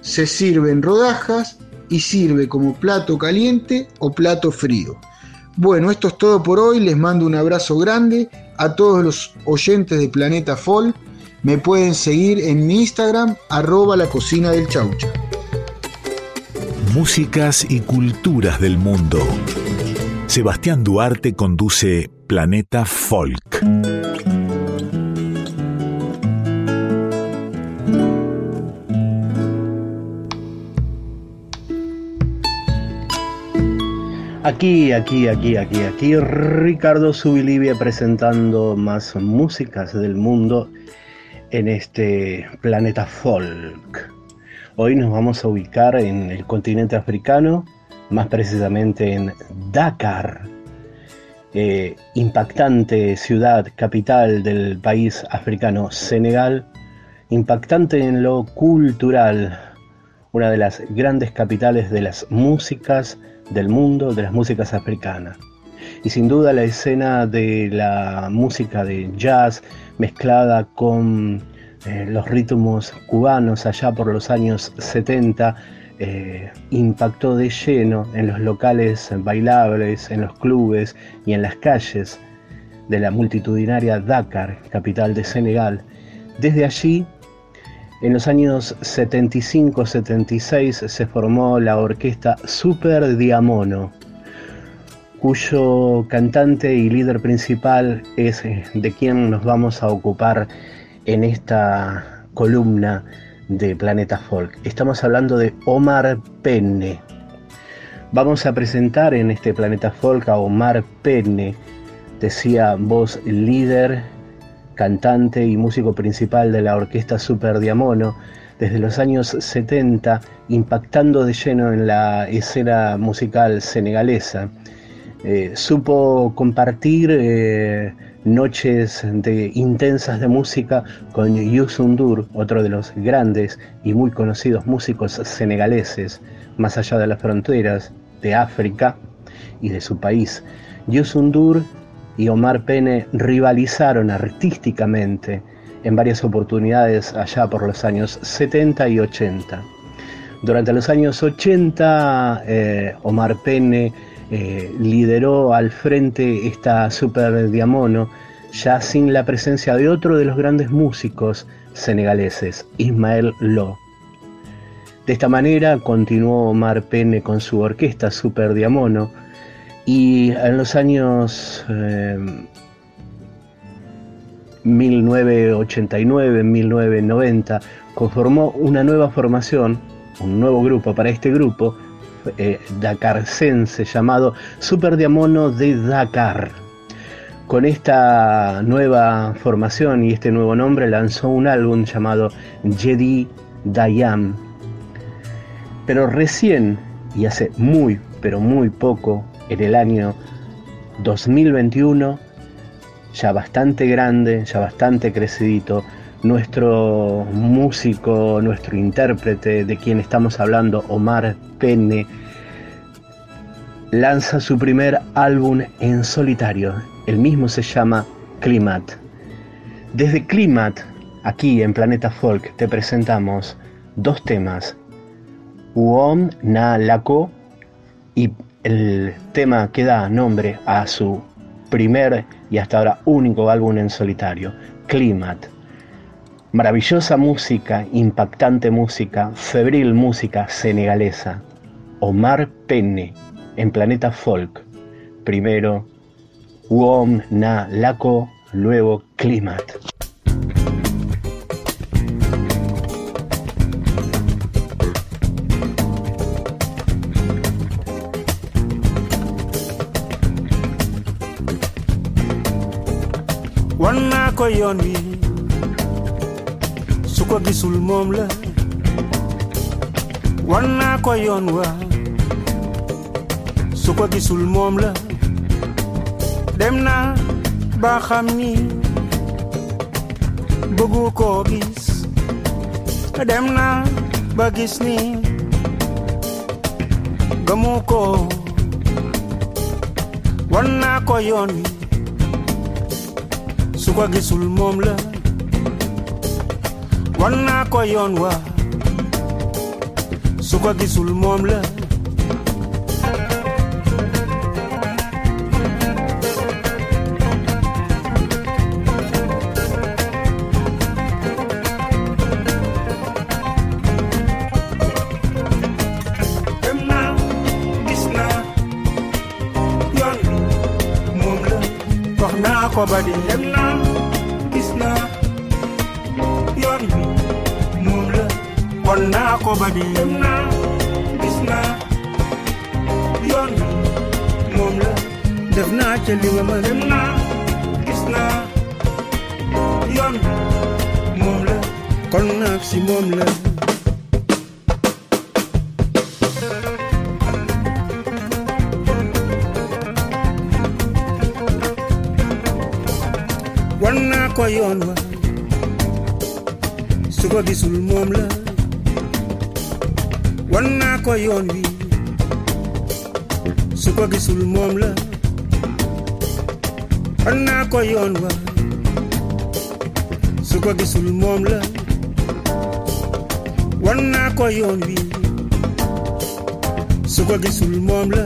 Se sirve en rodajas y sirve como plato caliente o plato frío. Bueno, esto es todo por hoy. Les mando un abrazo grande a todos los oyentes de Planeta Folk. Me pueden seguir en mi Instagram, arroba la cocina del chaucha. Músicas y culturas del mundo. Sebastián Duarte conduce Planeta Folk. Aquí, aquí, aquí, aquí, aquí, Ricardo Subilivia presentando más músicas del mundo en este planeta folk. Hoy nos vamos a ubicar en el continente africano, más precisamente en Dakar, eh, impactante ciudad capital del país africano Senegal, impactante en lo cultural, una de las grandes capitales de las músicas del mundo, de las músicas africanas. Y sin duda la escena de la música de jazz mezclada con eh, los ritmos cubanos allá por los años 70 eh, impactó de lleno en los locales bailables, en los clubes y en las calles de la multitudinaria Dakar, capital de Senegal. Desde allí, en los años 75-76, se formó la orquesta Super Diamono, cuyo cantante y líder principal es eh, de quien nos vamos a ocupar en esta columna de Planeta Folk. Estamos hablando de Omar Penne. Vamos a presentar en este Planeta Folk a Omar Penne, decía voz líder, cantante y músico principal de la orquesta Super Diamono desde los años 70, impactando de lleno en la escena musical senegalesa. Eh, supo compartir eh, noches de, intensas de música con Youssou N'Dour, otro de los grandes y muy conocidos músicos senegaleses, más allá de las fronteras de África y de su país. Youssou N'Dour y Omar Pene rivalizaron artísticamente en varias oportunidades allá por los años 70 y 80. Durante los años 80, eh, Omar Pene eh, lideró al frente esta Super Diamono, ya sin la presencia de otro de los grandes músicos senegaleses, Ismael Lo. De esta manera continuó Omar Pene con su orquesta Super Diamono y en los años 1989-1990 conformó una nueva formación, un nuevo grupo para este grupo, eh, dakarcense llamado Super Diamono de Dakar. Con esta nueva formación y este nuevo nombre lanzó un álbum llamado Jedi Dayam. Pero recién, y hace muy, pero muy poco, en el año 2021, ya bastante grande, ya bastante crecidito, nuestro músico, nuestro intérprete de quien estamos hablando, Omar Penne, lanza su primer álbum en solitario. El mismo se llama Climat. Desde Climat, aquí en Planeta Folk, te presentamos dos temas. Uom Na Lako y el tema que da nombre a su primer y hasta ahora único álbum en solitario, Climat. Maravillosa música, impactante música, febril música senegalesa. Omar Penne en Planeta Folk. Primero Wom Na Lako, luego Climat. Wan naa ko yoon wi. Su ko gisul moom la. Naa ko yoon wa. Su ko gisul moom la. Dem naa ba xam ni bëggu gis. Dem naa ba gis ni gëmu ko naa ko yoon wi su ko gisul moom la wan ko wa gisul la na kobadi yemna isna yon mumle wonna kobadi yemna isna yori mumle defna ci li ma yemna yon yori mumle kon nak si mumle ko yoon wa su ko gisul moom la wan naa ko yoon wi su ko gisul moom la wan naa ko yoon wa su ko gisul moom la wan naa ko yoon wi su ko gisul moom la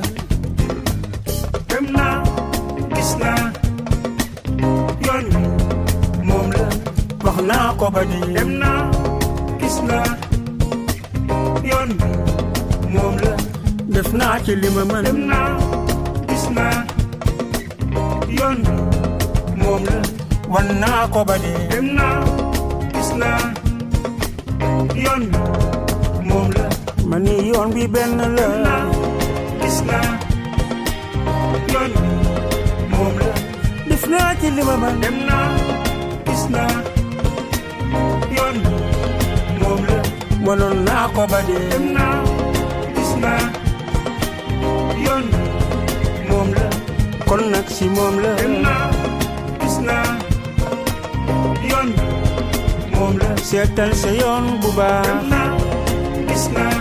wax naa ko ba di dem naa gis naa yoon moom la. Def naa ci li ma mën. Dem naa gis naa yoon moom la. Wan naa ko ba dem naa gis naa yoon moom la. Ma ni yoon bi benn la. Gis naa yoon moom la. Def naa ci li ma man dem naa gis naa wanoon naa ko ba dee dem naa gis naa yoon moom la kon nag si moom la dem naa gis naa yoon moom la seetal sa yoon bu baax dem naa gis naa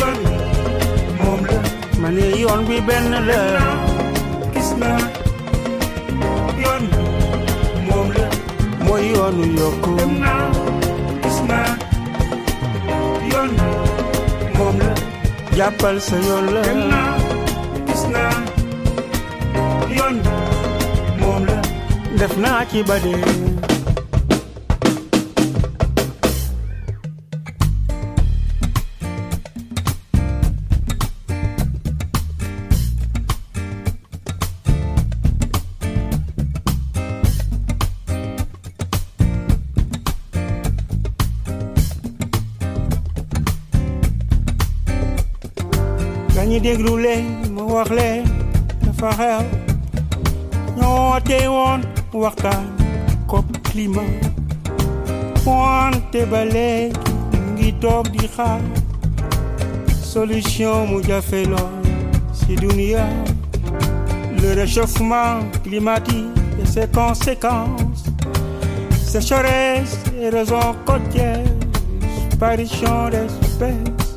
yoon moom la ma ne yoon bi benn la gis naa yoon moom la mooy yoonu yokku dem naa jàppal sa yoon la dem naa gis naa yoon moom la def naa ci ba dee solution mu jafe lool si dunia. Le réchauffement climatique et ses conséquences. Sécheresse érosion côtière disparition d'espèces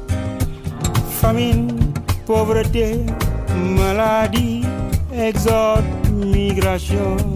famine pauvreté, maladie, exode, migration.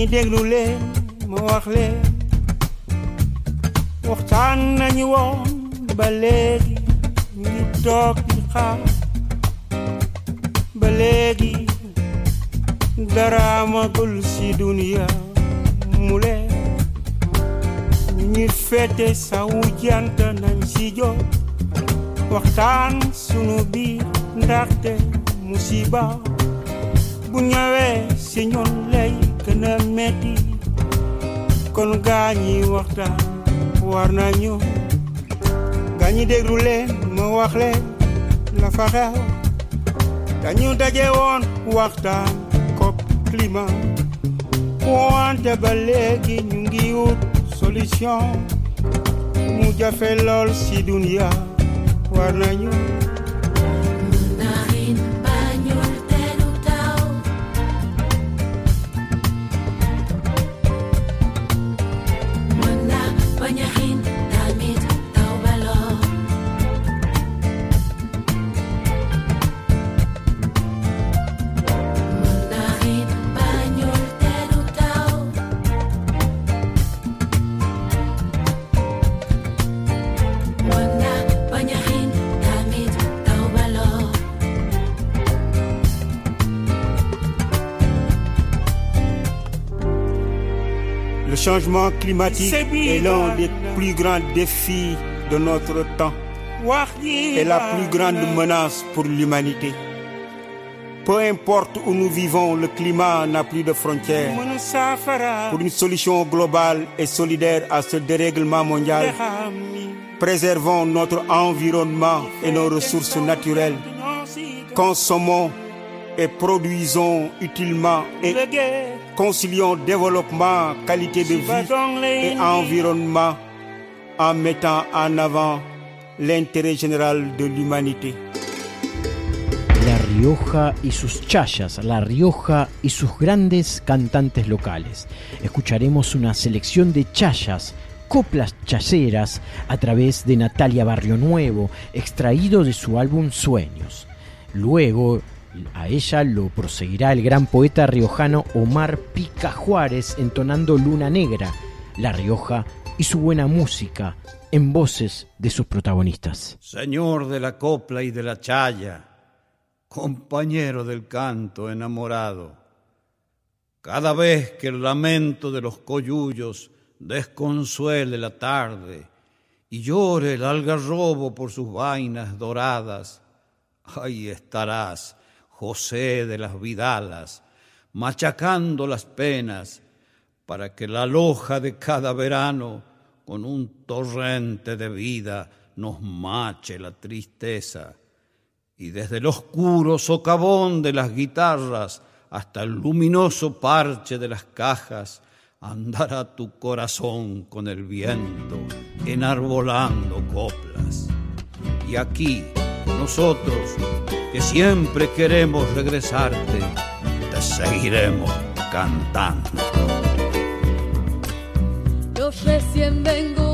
Dañuy déglu leen ma wax leen. Waxtaan nañu woon ba léegi ñu ngi toog di xaar. Ba léegi dara amagul si dunia mu leen ñu fete sawu jant nañ si jóg waxtaan sunu biir ndaxte musiba. Bu ñëwee si ñun lay gën a metti kon gaa ñi waxtaan war nañu gaa ñi déglu leen ma wax leen la fa xew dañu daje woon waxtaan COP climat wante ba léegi ñu ngi wut solution mu jafe lool si dunia war nañu changement climatique est l'un des plus grands défis de notre temps et la plus grande menace pour l'humanité. Peu importe où nous vivons, le climat n'a plus de frontières. Pour une solution globale et solidaire à ce dérèglement mondial, préservons notre environnement et nos ressources naturelles. Consommons et produisons utilement et concilions développement, qualité de vie et environnement en mettant en avant l'intérêt général de l'humanité. La Rioja y sus chayas, La Rioja y sus grandes cantantes locales. Escucharemos una selección de chayas, coplas chayeras, a través de Natalia Barrio Nuevo, extraído de su álbum Sueños. Luego a ella lo proseguirá el gran poeta riojano Omar Pica Juárez entonando Luna Negra, La Rioja y su buena música en voces de sus protagonistas. Señor de la copla y de la chaya, compañero del canto enamorado, cada vez que el lamento de los coyullos desconsuele la tarde y llore el algarrobo por sus vainas doradas, ahí estarás José de las Vidalas, machacando las penas para que la loja de cada verano con un torrente de vida nos mache la tristeza. Y desde el oscuro socavón de las guitarras hasta el luminoso parche de las cajas, andará tu corazón con el viento enarbolando coplas y aquí nosotros que siempre queremos regresarte, te seguiremos cantando. Yo recién vengo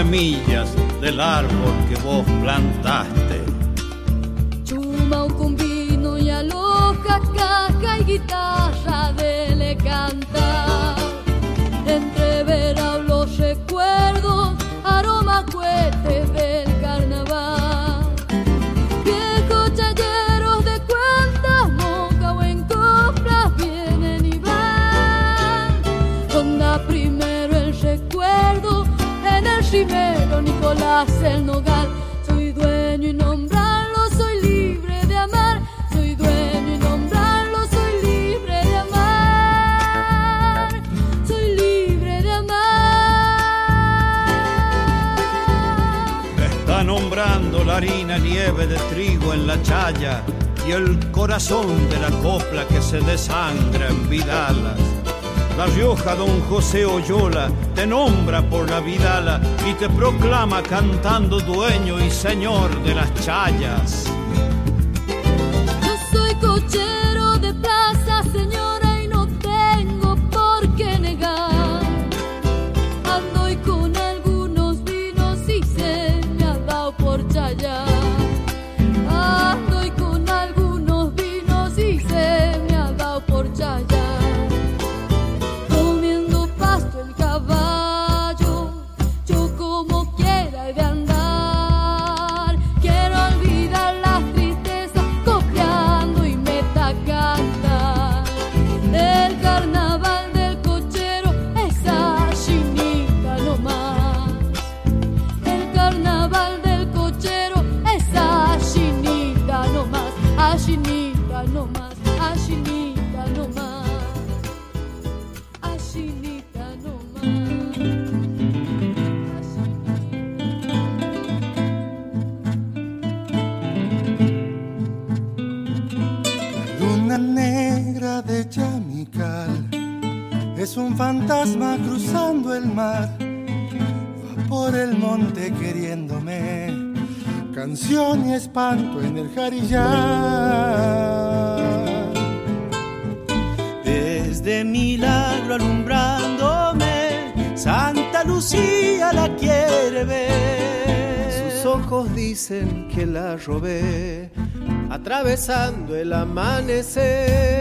semillas del árbol que vos plantaste. Se Yola te nombra por la Vidala y te proclama cantando dueño y señor de las chayas. Desde milagro alumbrándome, Santa Lucía la quiere ver. Sus ojos dicen que la robé, atravesando el amanecer.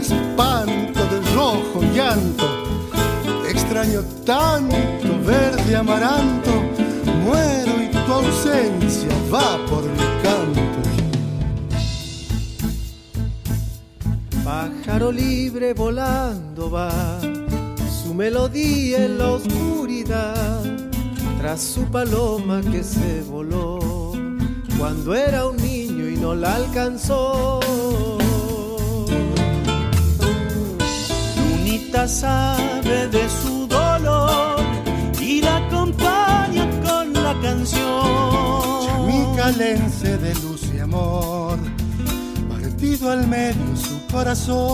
Espanto, de rojo llanto, extraño tanto verde amaranto, muero y tu ausencia va por mi canto. Pájaro libre volando va, su melodía en la oscuridad, tras su paloma que se voló cuando era un niño y no la alcanzó. Sabe de su dolor y la acompaña con la canción. Mi calense de luz y amor, partido al medio su corazón.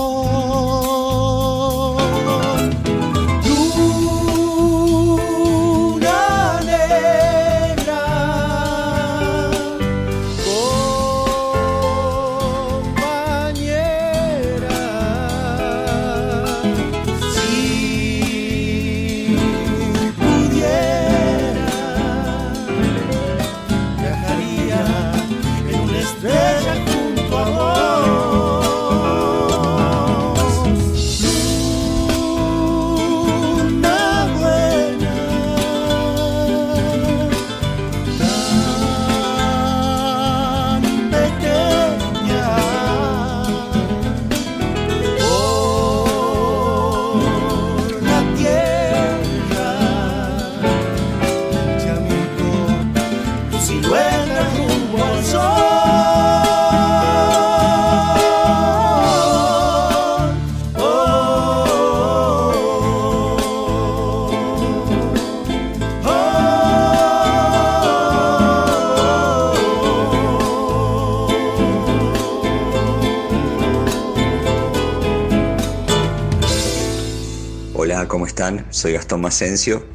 Soy Gastón Macencio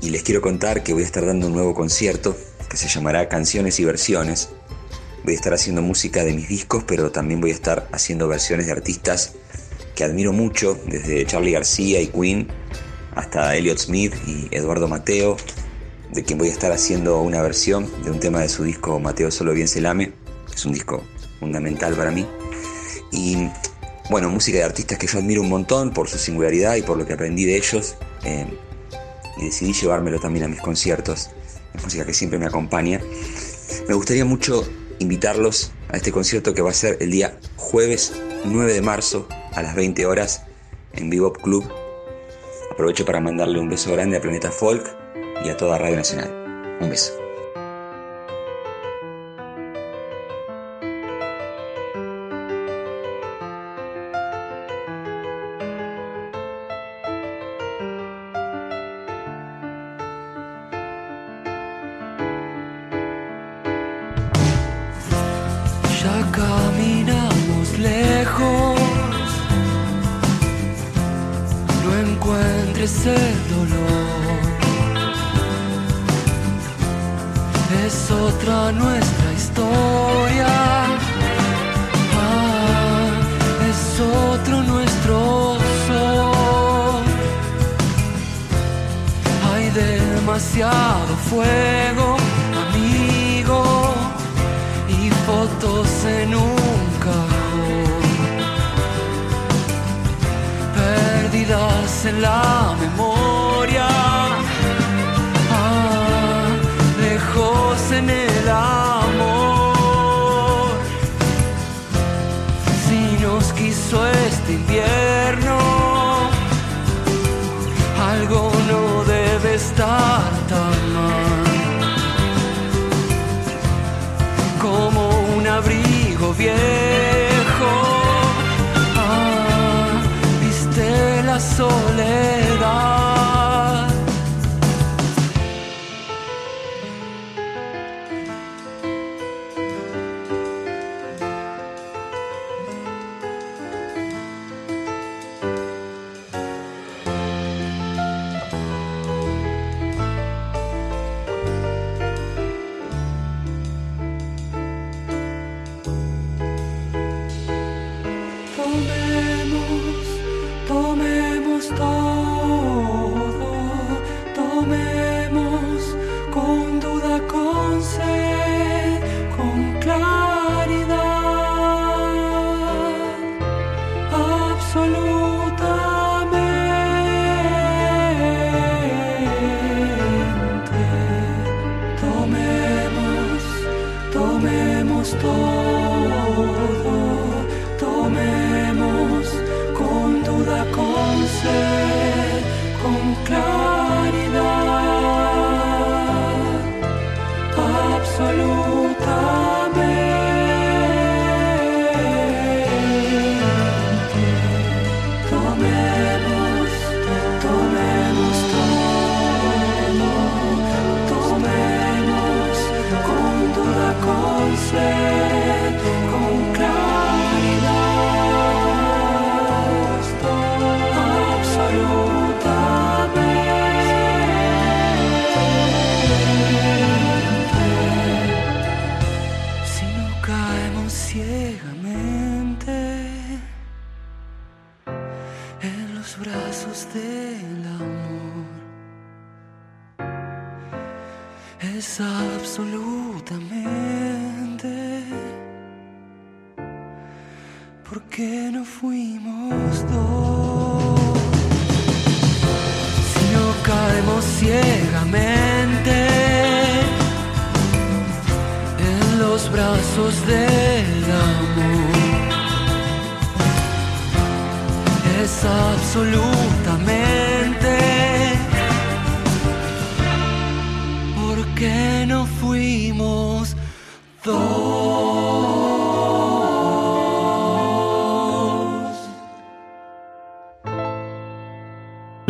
y les quiero contar que voy a estar dando un nuevo concierto que se llamará Canciones y Versiones. Voy a estar haciendo música de mis discos, pero también voy a estar haciendo versiones de artistas que admiro mucho, desde Charlie García y Queen hasta Elliot Smith y Eduardo Mateo, de quien voy a estar haciendo una versión de un tema de su disco Mateo Solo Bien Se Lame. Es un disco fundamental para mí. Y bueno, música de artistas que yo admiro un montón por su singularidad y por lo que aprendí de ellos. eh, y decidí llevármelo también a mis conciertos. Es música que siempre me acompaña. Me gustaría mucho invitarlos a este concierto que va a ser el día jueves 9 de marzo a las 20 horas en Bebop Club. Aprovecho para mandarle un beso grande a Planeta Folk y a toda Radio Nacional. Un beso.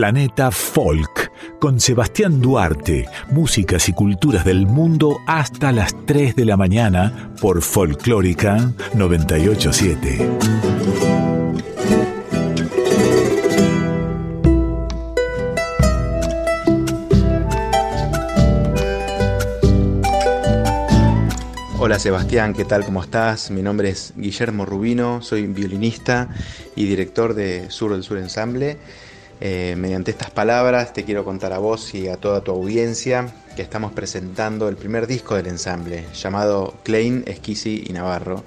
Planeta Folk, con Sebastián Duarte, músicas y culturas del mundo hasta las 3 de la mañana por Folclórica 987. Hola Sebastián, ¿qué tal? ¿Cómo estás? Mi nombre es Guillermo Rubino, soy violinista y director de Sur del Sur Ensamble. Eh, mediante estas palabras te quiero contar a vos y a toda tu audiencia que estamos presentando el primer disco del ensamble, llamado Klein, Esquisi y Navarro.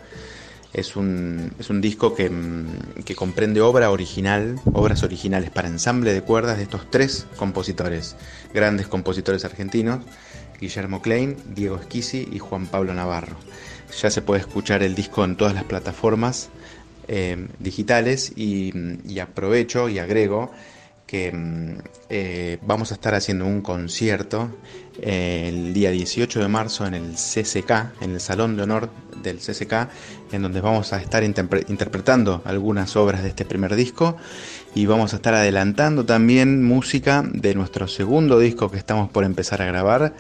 Es un, es un disco que, mm, que comprende obra original, obras originales para ensamble de cuerdas de estos tres compositores, grandes compositores argentinos, Guillermo Klein, Diego Esquisi y Juan Pablo Navarro. Ya se puede escuchar el disco en todas las plataformas eh, digitales y, y aprovecho y agrego que mm, eh, vamos a estar haciendo un concierto eh, el día 18 de marzo en el CCK, en el Salón de Honor del CCK, en donde vamos a estar interpre- interpretando algunas obras de este primer disco. Y vamos a estar adelantando también música de nuestro segundo disco que estamos por empezar a grabar,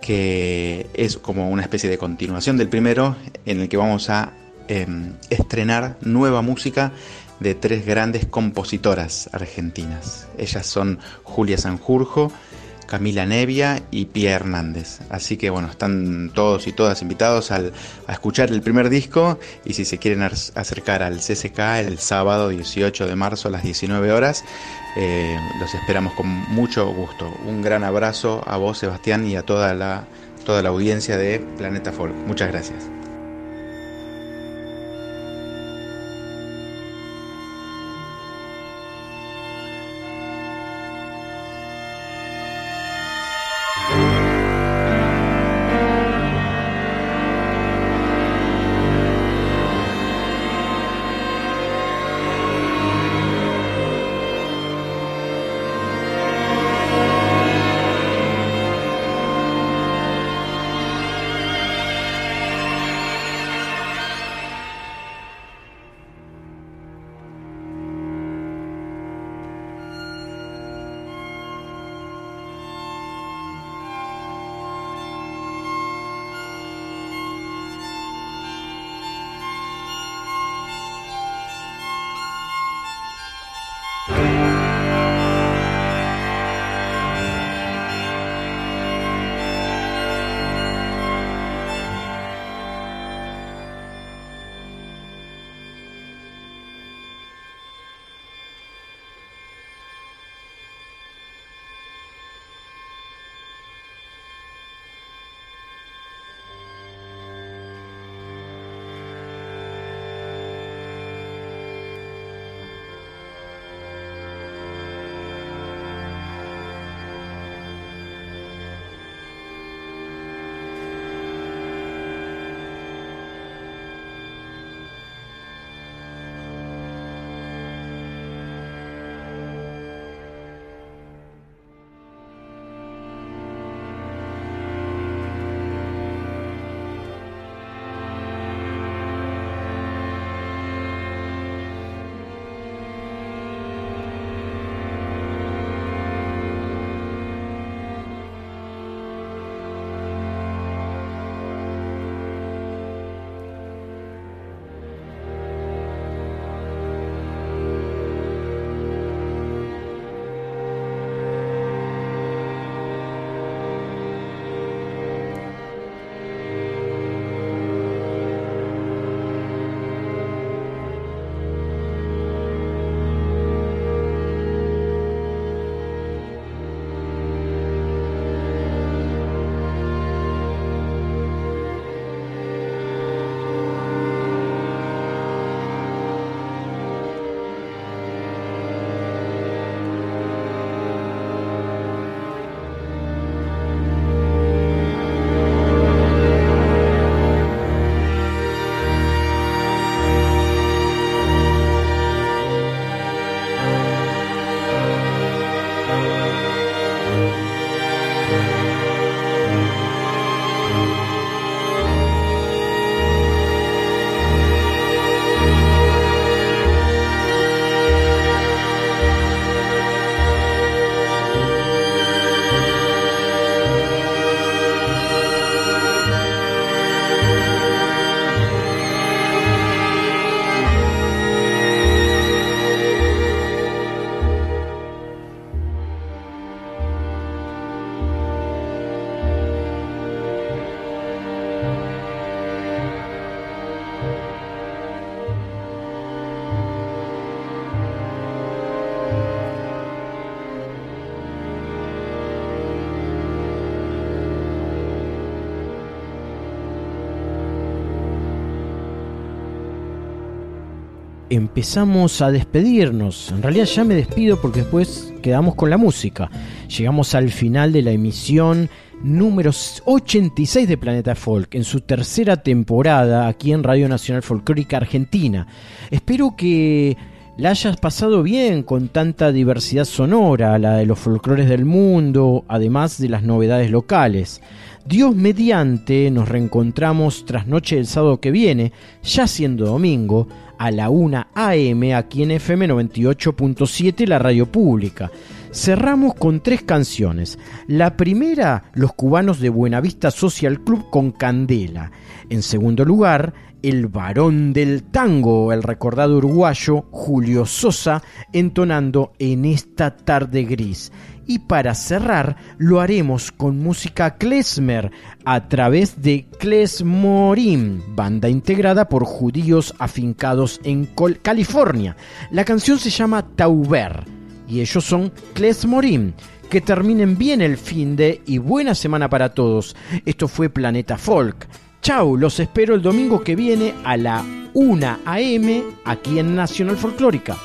que es como una especie de continuación del primero, en el que vamos a em, estrenar nueva música de tres grandes compositoras argentinas. Ellas son Julia Sanjurjo, Camila Nevia y Pia Hernández. Así que bueno, están todos y todas invitados al- a escuchar el primer disco y si se quieren ar- acercar al CCK el sábado 18 de marzo a las 19 horas, eh, los esperamos con mucho gusto. Un gran abrazo a vos Sebastián y a toda la, toda la audiencia de Planeta Folk. Muchas gracias. Empezamos a despedirnos. En realidad ya me despido porque después quedamos con la música. Llegamos al final de la emisión número 86 de Planeta Folk, en su tercera temporada aquí en Radio Nacional Folclórica Argentina. Espero que la hayas pasado bien con tanta diversidad sonora, la de los folclores del mundo, además de las novedades locales. Dios mediante nos reencontramos tras noche del sábado que viene, ya siendo domingo, a la 1 AM aquí en FM 98.7, la radio pública. Cerramos con tres canciones. La primera, Los cubanos de Buenavista Social Club con Candela. En segundo lugar, el varón del tango, el recordado uruguayo Julio Sosa, entonando en esta tarde gris. Y para cerrar, lo haremos con música klezmer a través de Klezmorim, banda integrada por judíos afincados en California. La canción se llama Tauber y ellos son Klezmorim. Que terminen bien el fin de y buena semana para todos. Esto fue Planeta Folk. Chau, los espero el domingo que viene a la 1 a.m. aquí en Nacional Folclórica.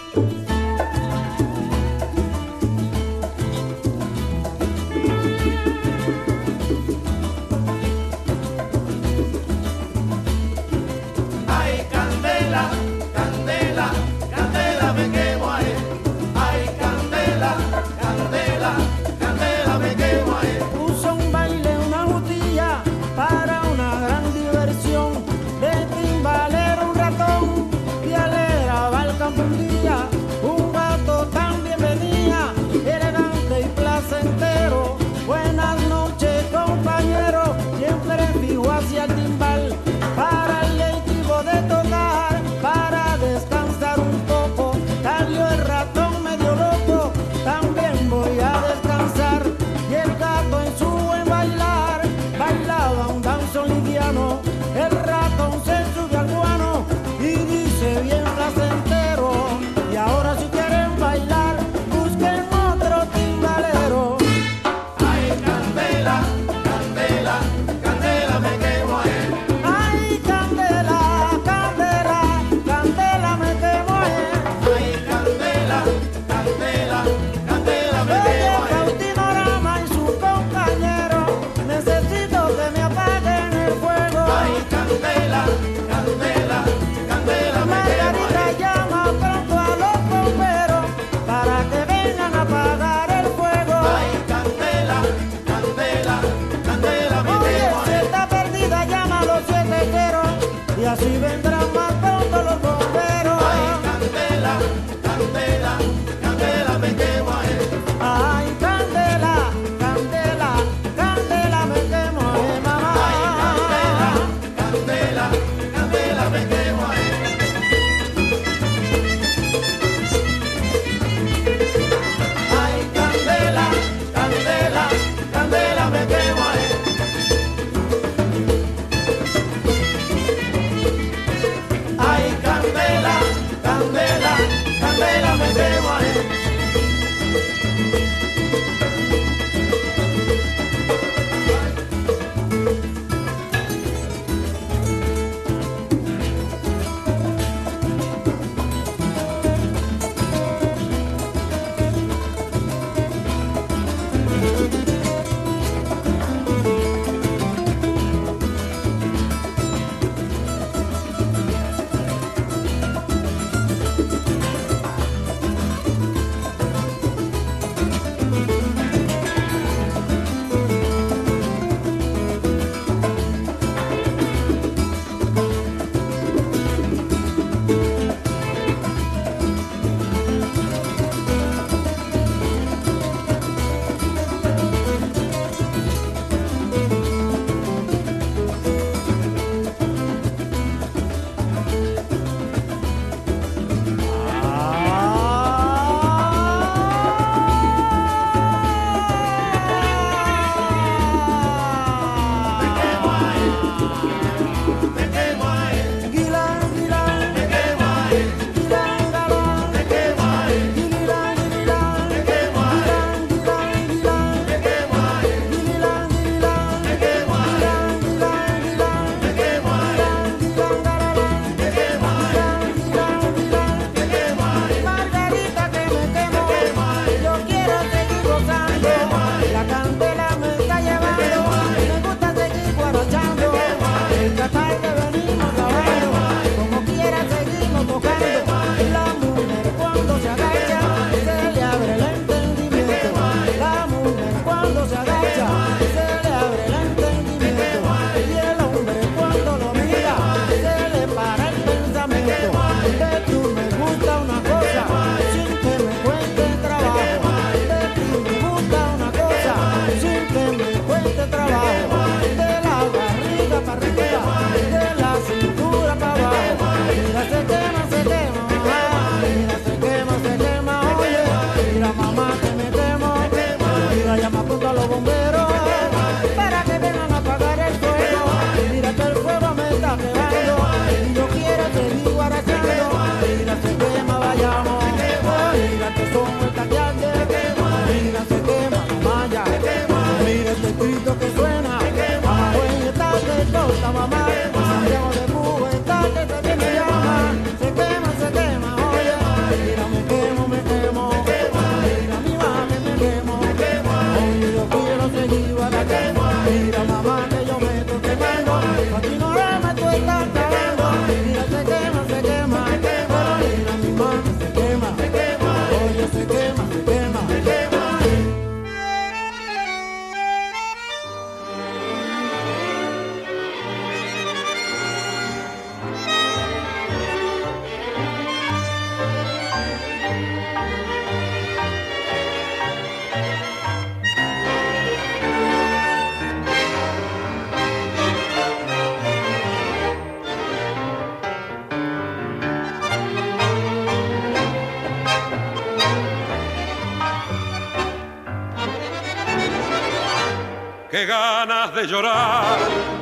Llorar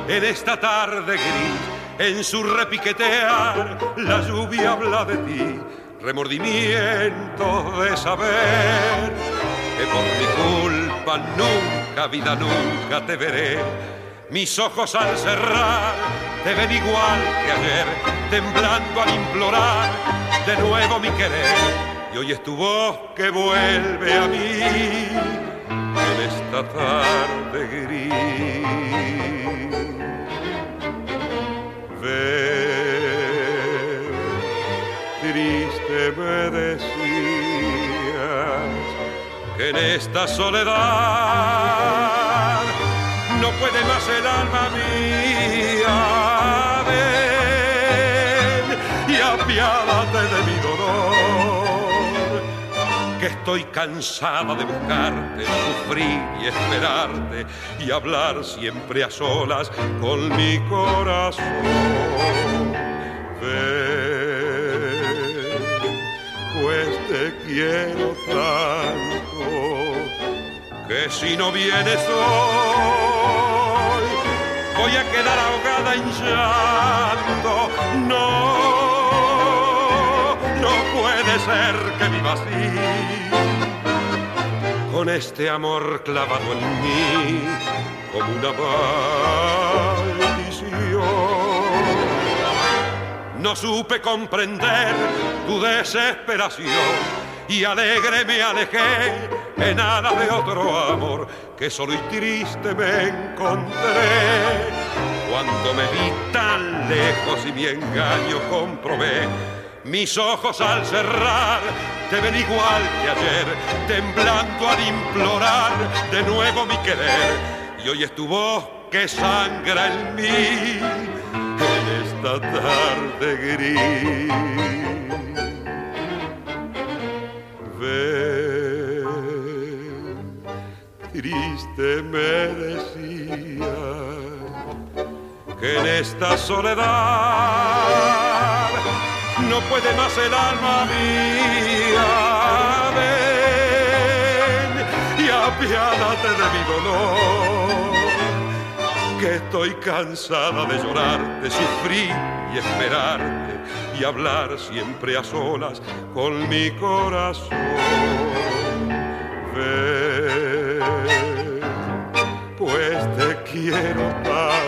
en esta tarde gris. En su repiquetear la lluvia habla de ti, remordimiento de saber que por mi culpa nunca, vida, nunca te veré. Mis ojos al cerrar te ven igual que ayer, temblando al implorar de nuevo mi querer. Y hoy es tu voz que vuelve a mí en esta tarde gris. Ver, triste me decías que en esta soledad no puede más el alma mía. Ven y apiádate de dolor, estoy cansada de buscarte, sufrir y esperarte y hablar siempre a solas con mi corazón. Ven, pues te quiero tanto que si no vienes hoy voy a quedar ahogada en llanto. Ser que así, con este amor clavado en mí como una maldición. No supe comprender tu desesperación y alegre me alejé en alas de otro amor que solo y triste me encontré. Cuando me vi tan lejos y mi engaño comprobé, mis ojos al cerrar te ven igual que ayer, temblando al implorar de nuevo mi querer. Y hoy es tu voz que sangra en mí en esta tarde gris. Ven, triste me decía que en esta soledad no puede más el alma mía. Ven y apiádate de mi dolor, que estoy cansada de llorar, de sufrir y esperarte y hablar siempre a solas con mi corazón. Ven, pues te quiero tanto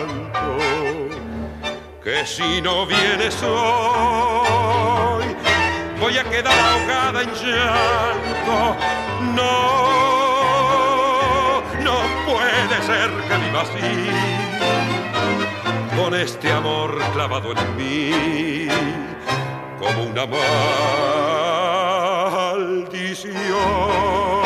que si no vienes hoy voy a quedar ahogada en llanto. No, no puede ser que viva así con este amor clavado en mí como una maldición.